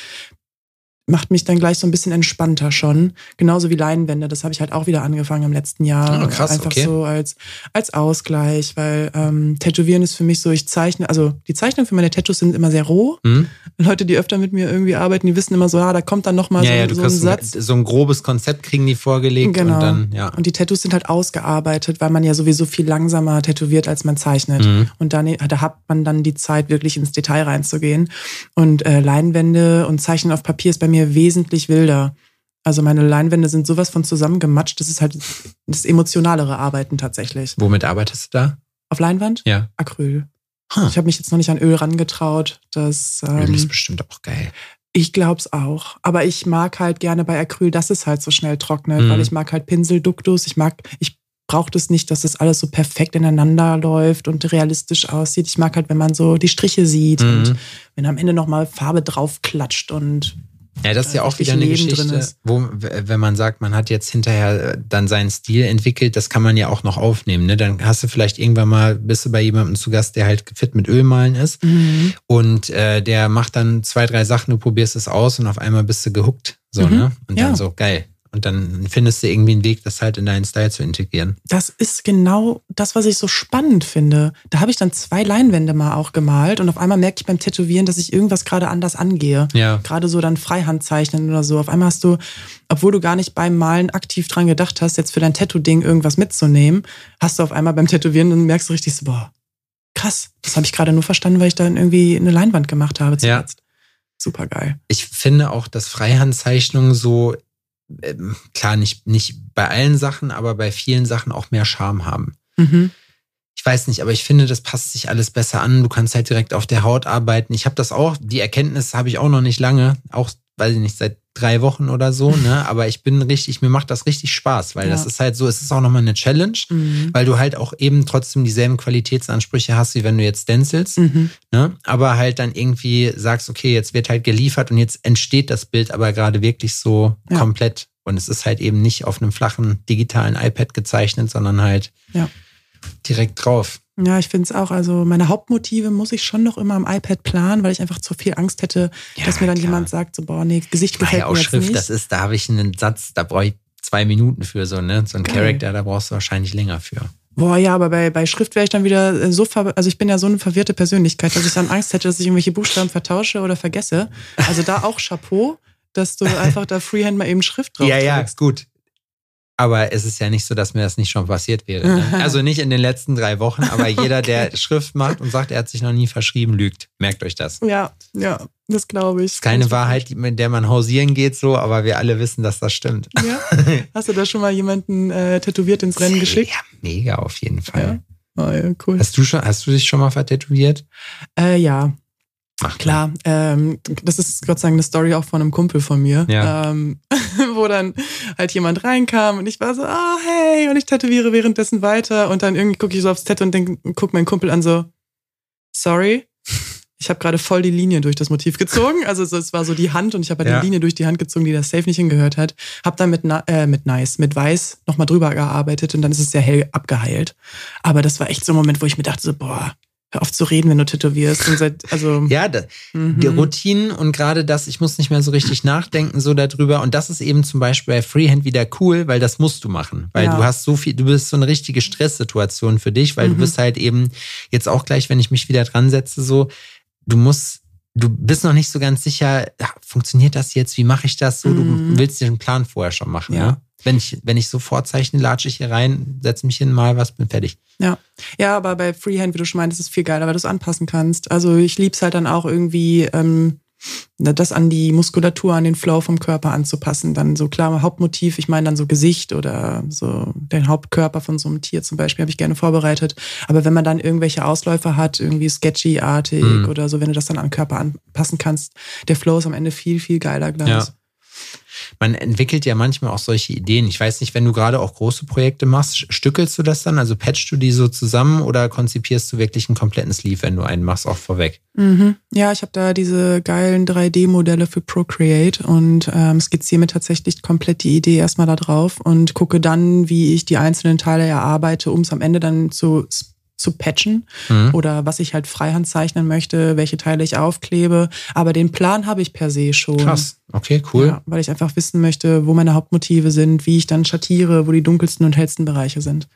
macht mich dann gleich so ein bisschen entspannter schon. Genauso wie Leinwände. Das habe ich halt auch wieder angefangen im letzten Jahr. Ah, krass, Einfach okay. so als, als Ausgleich, weil ähm, Tätowieren ist für mich so, ich zeichne, also die Zeichnungen für meine Tattoos sind immer sehr roh. Hm? Leute, die öfter mit mir irgendwie arbeiten, die wissen immer so, ja, da kommt dann nochmal Ja, so, ja, du so ein Satz. so ein grobes Konzept kriegen die vorgelegt Genau. und dann, ja. Und die Tattoos sind halt ausgearbeitet, weil man ja sowieso viel langsamer tätowiert, als man zeichnet. Mhm. Und dann, da hat man dann die Zeit, wirklich ins Detail reinzugehen. Und äh, Leinwände und Zeichnen auf Papier ist bei mir wesentlich wilder. Also meine Leinwände sind sowas von zusammengematscht. Das ist halt das emotionalere Arbeiten tatsächlich. Womit arbeitest du da? Auf Leinwand? Ja. Acryl. Huh. Ich habe mich jetzt noch nicht an Öl rangetraut. Das, Öl ist ähm, bestimmt auch geil. ich glaub's auch. Aber ich mag halt gerne bei Acryl, dass es halt so schnell trocknet, Mhm. weil ich mag halt Pinselduktus. Ich mag, ich brauche das nicht, dass das alles so perfekt ineinander läuft und realistisch aussieht. Ich mag halt, wenn man so die Striche sieht Mhm. und wenn am Ende nochmal Farbe drauf klatscht und Ja, das ist ja auch wieder eine Leben Geschichte, wo, wenn man sagt, man hat jetzt hinterher äh, dann seinen Stil entwickelt, das kann man ja auch noch aufnehmen. Ne? Dann hast du vielleicht irgendwann mal, bist du bei jemandem zu Gast, der halt fit mit Ölmalen ist Mhm. und äh, der macht dann zwei, drei Sachen, du probierst es aus und auf einmal bist du gehuckt. So, Mhm. ne? Und dann Ja. so, geil. Und dann findest du irgendwie einen Weg, das halt in deinen Style zu integrieren. Das ist genau das, was ich so spannend finde. Da habe ich dann zwei Leinwände mal auch gemalt und auf einmal merke ich beim Tätowieren, dass ich irgendwas gerade anders angehe. Ja. Gerade so dann Freihandzeichnen oder so. Auf einmal hast du, obwohl du gar nicht beim Malen aktiv dran gedacht hast, jetzt für dein Tattoo-Ding irgendwas mitzunehmen, hast du auf einmal beim Tätowieren und merkst du richtig so, boah, krass, das habe ich gerade nur verstanden, weil ich dann irgendwie eine Leinwand gemacht habe Ja. zuletzt. Super geil. Ich finde auch, dass Freihandzeichnungen so, ähm, klar, nicht, nicht bei allen Sachen, aber bei vielen Sachen auch mehr Charme haben. Mhm. Ich weiß nicht, aber ich finde, das passt sich alles besser an. Du kannst halt direkt auf der Haut arbeiten. Ich habe das auch, die Erkenntnis habe ich auch noch nicht lange, auch, weiß ich nicht, seit drei Wochen oder so, ne? Aber ich bin richtig, mir macht das richtig Spaß, weil Ja. das ist halt so, es ist auch nochmal eine Challenge, Mhm. weil du halt auch eben trotzdem dieselben Qualitätsansprüche hast, wie wenn du jetzt stencilst, Mhm. ne? Aber halt dann irgendwie sagst, okay, jetzt wird halt geliefert und jetzt entsteht das Bild aber gerade wirklich so Ja. komplett. Und es ist halt eben nicht auf einem flachen digitalen iPad gezeichnet, sondern halt Ja. Direkt drauf. Ja, ich finde es auch. Also meine Hauptmotive muss ich schon noch immer am iPad planen, weil ich einfach zu viel Angst hätte, Ja, dass mir dann klar. jemand sagt, so boah, nee, Gesicht gefällt ja mir jetzt Schrift, nicht. das ist, da habe ich einen Satz, da brauche ich zwei Minuten für so, ne? So ein Geil. Charakter, da brauchst du wahrscheinlich länger für. Boah, ja, aber bei, bei Schrift wäre ich dann wieder äh, so ver also ich bin ja so eine verwirrte Persönlichkeit, dass ich dann Angst hätte, dass ich irgendwelche Buchstaben vertausche oder vergesse. Also da auch Chapeau, dass du einfach da Freehand mal eben Schrift drauf ja, ja, drückst. gut. Aber es ist ja nicht so, dass mir das nicht schon passiert wäre. Ne? Also nicht in den letzten drei Wochen, aber jeder, der Schrift macht und sagt, er hat sich noch nie verschrieben, lügt. Merkt euch das. Ja, ja, das glaube ich. ist keine Wahrheit, mit der man hausieren geht, so, aber wir alle wissen, dass das stimmt. Ja? Hast du da schon mal jemanden äh, tätowiert ins Rennen geschickt? Ja, mega auf jeden Fall. Oh, ja, cool. Hast du schon, hast du dich schon mal vertätowiert? Äh, ja, Mach Klar, ähm, das ist Gott sei Dank eine Story auch von einem Kumpel von mir, Ja. ähm, wo dann halt jemand reinkam und ich war so, ah hey, und ich tätowiere währenddessen weiter und dann irgendwie gucke ich so aufs Tattoo und denk, guck meinen Kumpel an so, sorry, ich habe gerade voll die Linie durch das Motiv gezogen, also so, es war so die Hand und ich habe halt Ja. die Linie durch die Hand gezogen, die das safe nicht hingehört hat, habe dann mit, äh, mit Nice, mit Weiß nochmal drüber gearbeitet und dann ist es sehr hell abgeheilt, aber das war echt so ein Moment, wo ich mir dachte so, boah, hör auf zu reden, wenn du tätowierst und seit, also Ja, da, Mhm. die Routinen und gerade das, ich muss nicht mehr so richtig nachdenken so darüber. Und das ist eben zum Beispiel bei Freehand wieder cool, weil das musst du machen. Weil Ja. du hast so viel, du bist so eine richtige Stresssituation für dich, weil du Mhm. bist halt eben jetzt auch gleich, wenn ich mich wieder dran setze, so, du musst, du bist noch nicht so ganz sicher, ja, funktioniert das jetzt? Wie mache ich das so? Mhm. Du willst dir einen Plan vorher schon machen. Ja. Ne? Wenn ich, wenn ich so vorzeichne, latsche ich hier rein, setze mich hin, mal was, bin fertig. Ja. ja, aber bei Freehand, wie du schon meintest, ist es viel geiler, weil du es anpassen kannst. Also ich lieb's halt dann auch irgendwie, ähm, das an die Muskulatur, an den Flow vom Körper anzupassen. Dann so klar, Hauptmotiv, ich meine dann so Gesicht oder so den Hauptkörper von so einem Tier zum Beispiel, habe ich gerne vorbereitet. Aber wenn man dann irgendwelche Ausläufer hat, irgendwie sketchy-artig Mhm. oder so, wenn du das dann an den Körper anpassen kannst, der Flow ist am Ende viel, viel geiler gleich. Ja. Man entwickelt ja manchmal auch solche Ideen. Ich weiß nicht, wenn du gerade auch große Projekte machst, stückelst du das dann? Also patchst du die so zusammen oder konzipierst du wirklich einen kompletten Sleeve, wenn du einen machst, auch vorweg? Mhm. Ja, ich habe da diese geilen 3D-Modelle für Procreate und ähm, skizziere mir tatsächlich komplett die Idee erstmal da drauf und gucke dann, wie ich die einzelnen Teile erarbeite, um es am Ende dann zu, zu patchen Mhm. oder was ich halt freihand zeichnen möchte, welche Teile ich aufklebe. Aber den Plan habe ich per se schon. Krass. Okay, cool. Ja, weil ich einfach wissen möchte, wo meine Hauptmotive sind, wie ich dann schattiere, wo die dunkelsten und hellsten Bereiche sind.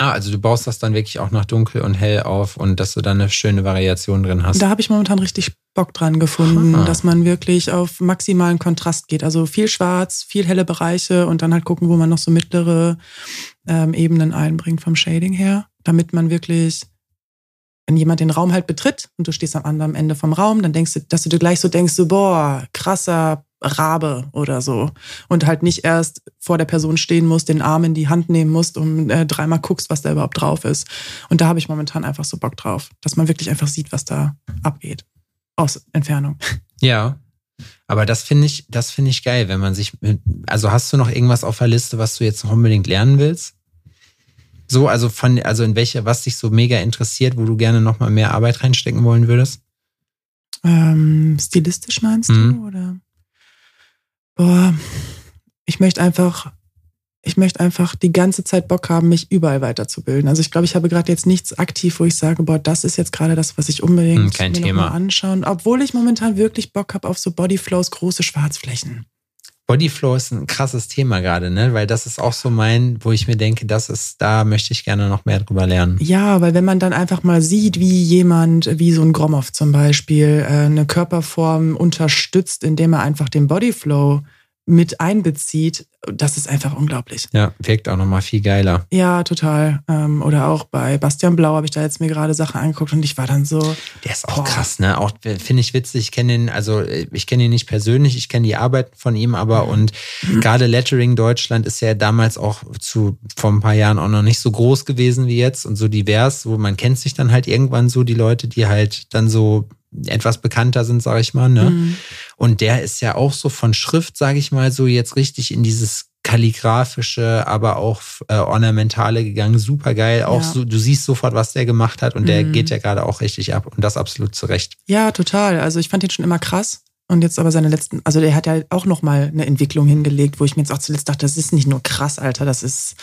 Ah, also du baust das dann wirklich auch nach dunkel und hell auf und dass du dann eine schöne Variation drin hast. Da habe ich momentan richtig Bock dran gefunden, Ah. dass man wirklich auf maximalen Kontrast geht. Also viel schwarz, viel helle Bereiche und dann halt gucken, wo man noch so mittlere ähm, Ebenen einbringt vom Shading her, damit man wirklich, wenn jemand den Raum halt betritt und du stehst am anderen Ende vom Raum, dann denkst du, dass du dir gleich so denkst, so, boah, krasser Rabe oder so. Und halt nicht erst vor der Person stehen musst, den Arm in die Hand nehmen musst und äh, dreimal guckst, was da überhaupt drauf ist. Und da habe ich momentan einfach so Bock drauf, dass man wirklich einfach sieht, was da abgeht. Aus Entfernung. Ja. Aber das finde ich, das finde ich geil, wenn man sich, mit- also hast du noch irgendwas auf der Liste, was du jetzt unbedingt lernen willst? So, also von, also in welche, was dich so mega interessiert, wo du gerne noch mal mehr Arbeit reinstecken wollen würdest? Ähm, stilistisch meinst Mhm. du? Oder? Boah, ich möchte einfach, ich möchte einfach die ganze Zeit Bock haben, mich überall weiterzubilden. Also ich glaube, ich habe gerade jetzt nichts aktiv, wo ich sage, boah, das ist jetzt gerade das, was ich unbedingt Hm, mir Thema. noch mal anschauen. Obwohl ich momentan wirklich Bock habe auf so Bodyflows, große Schwarzflächen. Bodyflow ist ein krasses Thema gerade, ne? Weil das ist auch so mein, wo ich mir denke, das ist, da möchte ich gerne noch mehr drüber lernen. Ja, weil wenn man dann einfach mal sieht, wie jemand, wie so ein Gromov zum Beispiel, äh, eine Körperform unterstützt, indem er einfach den Bodyflow mit einbezieht, das ist einfach unglaublich. Ja, wirkt auch nochmal viel geiler. Ja, total. Ähm, oder auch bei Bastian Blau habe ich da jetzt mir gerade Sachen angeguckt und ich war dann so, Der ist auch Boah. krass, ne? Auch äh, finde ich witzig. Ich kenne ihn, also äh, ich kenne ihn nicht persönlich, ich kenne die Arbeiten von ihm, aber Mhm. und gerade Lettering Deutschland ist ja damals auch zu vor ein paar Jahren auch noch nicht so groß gewesen wie jetzt und so divers, wo man kennt sich dann halt irgendwann so die Leute, die halt dann so etwas bekannter sind, sage ich mal, ne? mm, Und der ist ja auch so von Schrift, sage ich mal, so jetzt richtig in dieses kalligraphische, aber auch äh, ornamentale gegangen. Super geil. Auch Ja. so, du siehst sofort, was der gemacht hat und der Mhm. geht ja gerade auch richtig ab und das absolut zurecht. ja, total. Also ich fand ihn schon immer krass. Und jetzt aber seine letzten, also der hat ja auch nochmal eine Entwicklung hingelegt, wo ich mir jetzt auch zuletzt dachte, das ist nicht nur krass, Alter, das ist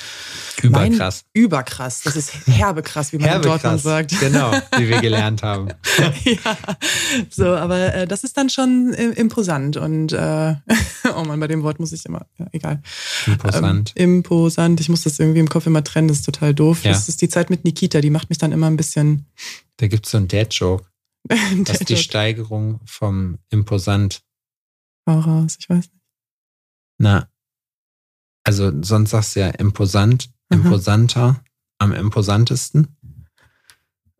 mein- Überkrass. überkrass. Das ist herbe krass, wie man in Herbe Dortmund krass. sagt. Genau, wie wir gelernt haben. ja, so, aber äh, das ist dann schon äh, imposant und äh, oh man, bei dem Wort muss ich immer, ja, egal. Imposant. Ähm, imposant. Ich muss das irgendwie im Kopf immer trennen, das ist total doof. Ja. Das ist die Zeit mit Nikita, die macht mich dann immer ein bisschen. Da gibt's so einen Dad-Joke. Was ist die Steigerung vom Imposant? Joke raus, ich weiß nicht. Na, also sonst sagst du ja imposant, imposanter, am imposantesten.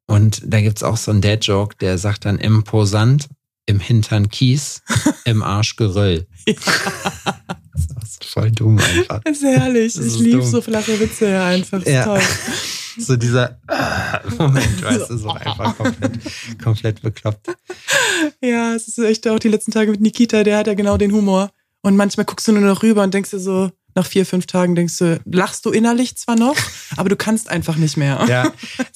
Und da gibt's auch so einen Dad-Joke, der sagt dann imposant, im Hintern Kies, im Arsch Geröll. Das ist voll dumm einfach. Das ist herrlich. Das ich liebe so flache Witze ja einfach. Das ist Ja. toll. So dieser Moment, weißt du, so einfach komplett, komplett bekloppt. Ja, es ist echt auch die letzten Tage mit Nikita, der hat ja genau den Humor. Und manchmal guckst du nur noch rüber und denkst dir so, nach vier, fünf Tagen denkst du, lachst du innerlich zwar noch, aber du kannst einfach nicht mehr. Ja,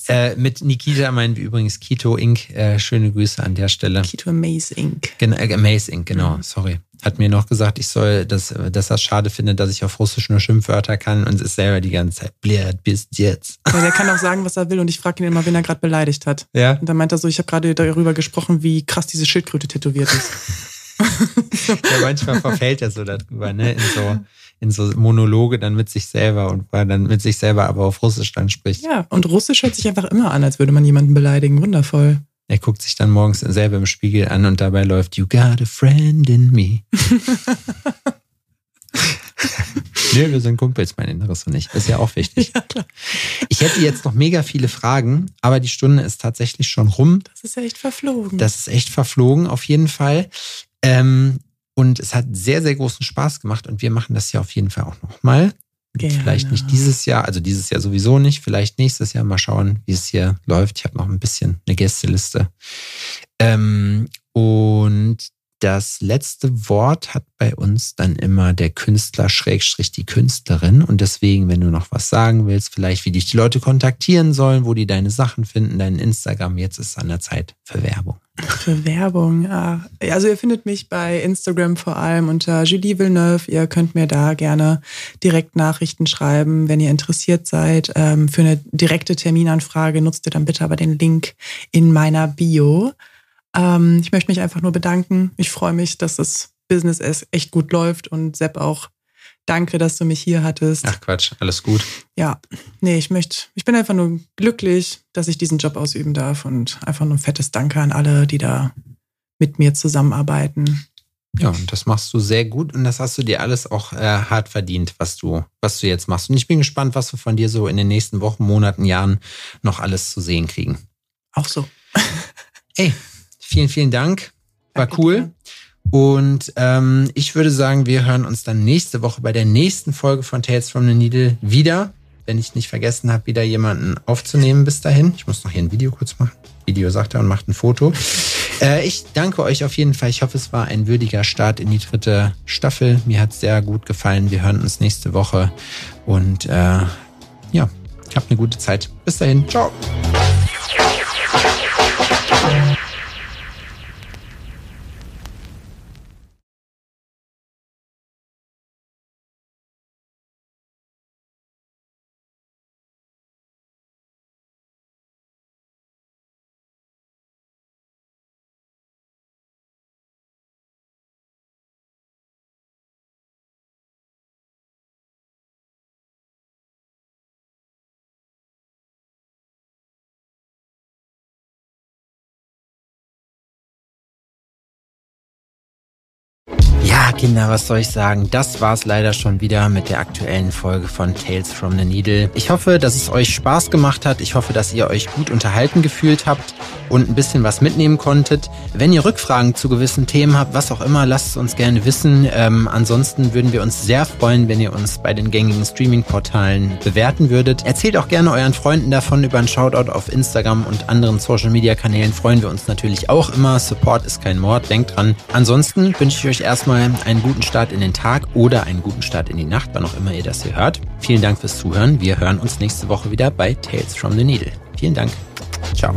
äh, mit Nikita meinen wir übrigens Kito Inc. Äh, schöne Grüße an der Stelle. Keto Amaze Inc. Gen äh, Amaze Inc., genau, Mhm. sorry. Hat mir noch gesagt, ich soll, dass, dass er es schade findet, dass ich auf Russisch nur Schimpfwörter kann und ist selber die ganze Zeit, blöd, bis jetzt. Ja, der kann auch sagen, was er will und ich frage ihn immer, wen er gerade beleidigt hat. Ja. Und dann meint er so, ich habe gerade darüber gesprochen, wie krass diese Schildkröte tätowiert ist. ja, manchmal verfällt er so darüber, ne, in so, in so Monologe dann mit sich selber und wo er dann mit sich selber aber auf Russisch dann spricht. Ja, und Russisch hört sich einfach immer an, als würde man jemanden beleidigen. Wundervoll. Er guckt sich dann morgens selber im Spiegel an und dabei läuft You got a friend in me. nee, wir sind Kumpels, mein Inneres und ich. Ist ja auch wichtig. Ja. Ich hätte jetzt noch mega viele Fragen, aber die Stunde ist tatsächlich schon rum. Das ist echt verflogen. Das ist echt verflogen, auf jeden Fall. Ähm, und es hat sehr, sehr großen Spaß gemacht und wir machen das ja auf jeden Fall auch nochmal. Gerne. Vielleicht nicht dieses Jahr, also dieses Jahr sowieso nicht, vielleicht nächstes Jahr mal schauen, wie es hier läuft. Ich habe noch ein bisschen eine Gästeliste. Ähm, und das letzte Wort hat bei uns dann immer der Künstler Schrägstrich die Künstlerin. Und deswegen, wenn du noch was sagen willst, vielleicht wie dich die Leute kontaktieren sollen, wo die deine Sachen finden, dein Instagram, jetzt ist es an der Zeit für Werbung. Für Werbung, ja. Also ihr findet mich bei Instagram vor allem unter Julie Villeneuve. Ihr könnt mir da gerne direkt Nachrichten schreiben, wenn ihr interessiert seid. Ähm, für eine direkte Terminanfrage nutzt ihr dann bitte aber den Link in meiner Bio. Ähm, ich möchte mich einfach nur bedanken. Ich freue mich, dass das Business es echt gut läuft und Sepp auch. Danke, dass du mich hier hattest. Ach Quatsch, alles gut. Ja, nee, ich möchte, ich bin einfach nur glücklich, dass ich diesen Job ausüben darf und einfach nur ein fettes Danke an alle, die da mit mir zusammenarbeiten. Ja, und das machst du sehr gut und das hast du dir alles auch äh, hart verdient, was du, was du jetzt machst. Und ich bin gespannt, was wir von dir so in den nächsten Wochen, Monaten, Jahren noch alles zu sehen kriegen. Auch so. Ey, vielen, vielen Dank. War Danke cool. dir. Und ähm, ich würde sagen, wir hören uns dann nächste Woche bei der nächsten Folge von Tales from the Needle wieder. Wenn ich nicht vergessen habe, wieder jemanden aufzunehmen bis dahin. Ich muss noch hier ein Video kurz machen. Video sagt er und macht ein Foto. Äh, ich danke euch auf jeden Fall. Ich hoffe, es war ein würdiger Start in die dritte Staffel. Mir hat es sehr gut gefallen. Wir hören uns nächste Woche. Und äh, ja, habt eine gute Zeit. Bis dahin. Ciao. Kinder, was soll ich sagen? Das war's leider schon wieder mit der aktuellen Folge von Tales from the Needle. Ich hoffe, dass es euch Spaß gemacht hat. Ich hoffe, dass ihr euch gut unterhalten gefühlt habt und ein bisschen was mitnehmen konntet. Wenn ihr Rückfragen zu gewissen Themen habt, was auch immer, lasst es uns gerne wissen. Ähm, ansonsten würden wir uns sehr freuen, wenn ihr uns bei den gängigen Streaming-Portalen bewerten würdet. Erzählt auch gerne euren Freunden davon über einen Shoutout auf Instagram und anderen Social-Media-Kanälen. Freuen wir uns natürlich auch immer. Support ist kein Mord, denkt dran. Ansonsten wünsche ich euch erstmal einen guten Start in den Tag oder einen guten Start in die Nacht, wann auch immer ihr das hier hört. Vielen Dank fürs Zuhören. Wir hören uns nächste Woche wieder bei Tales from the Needle. Vielen Dank. Ciao.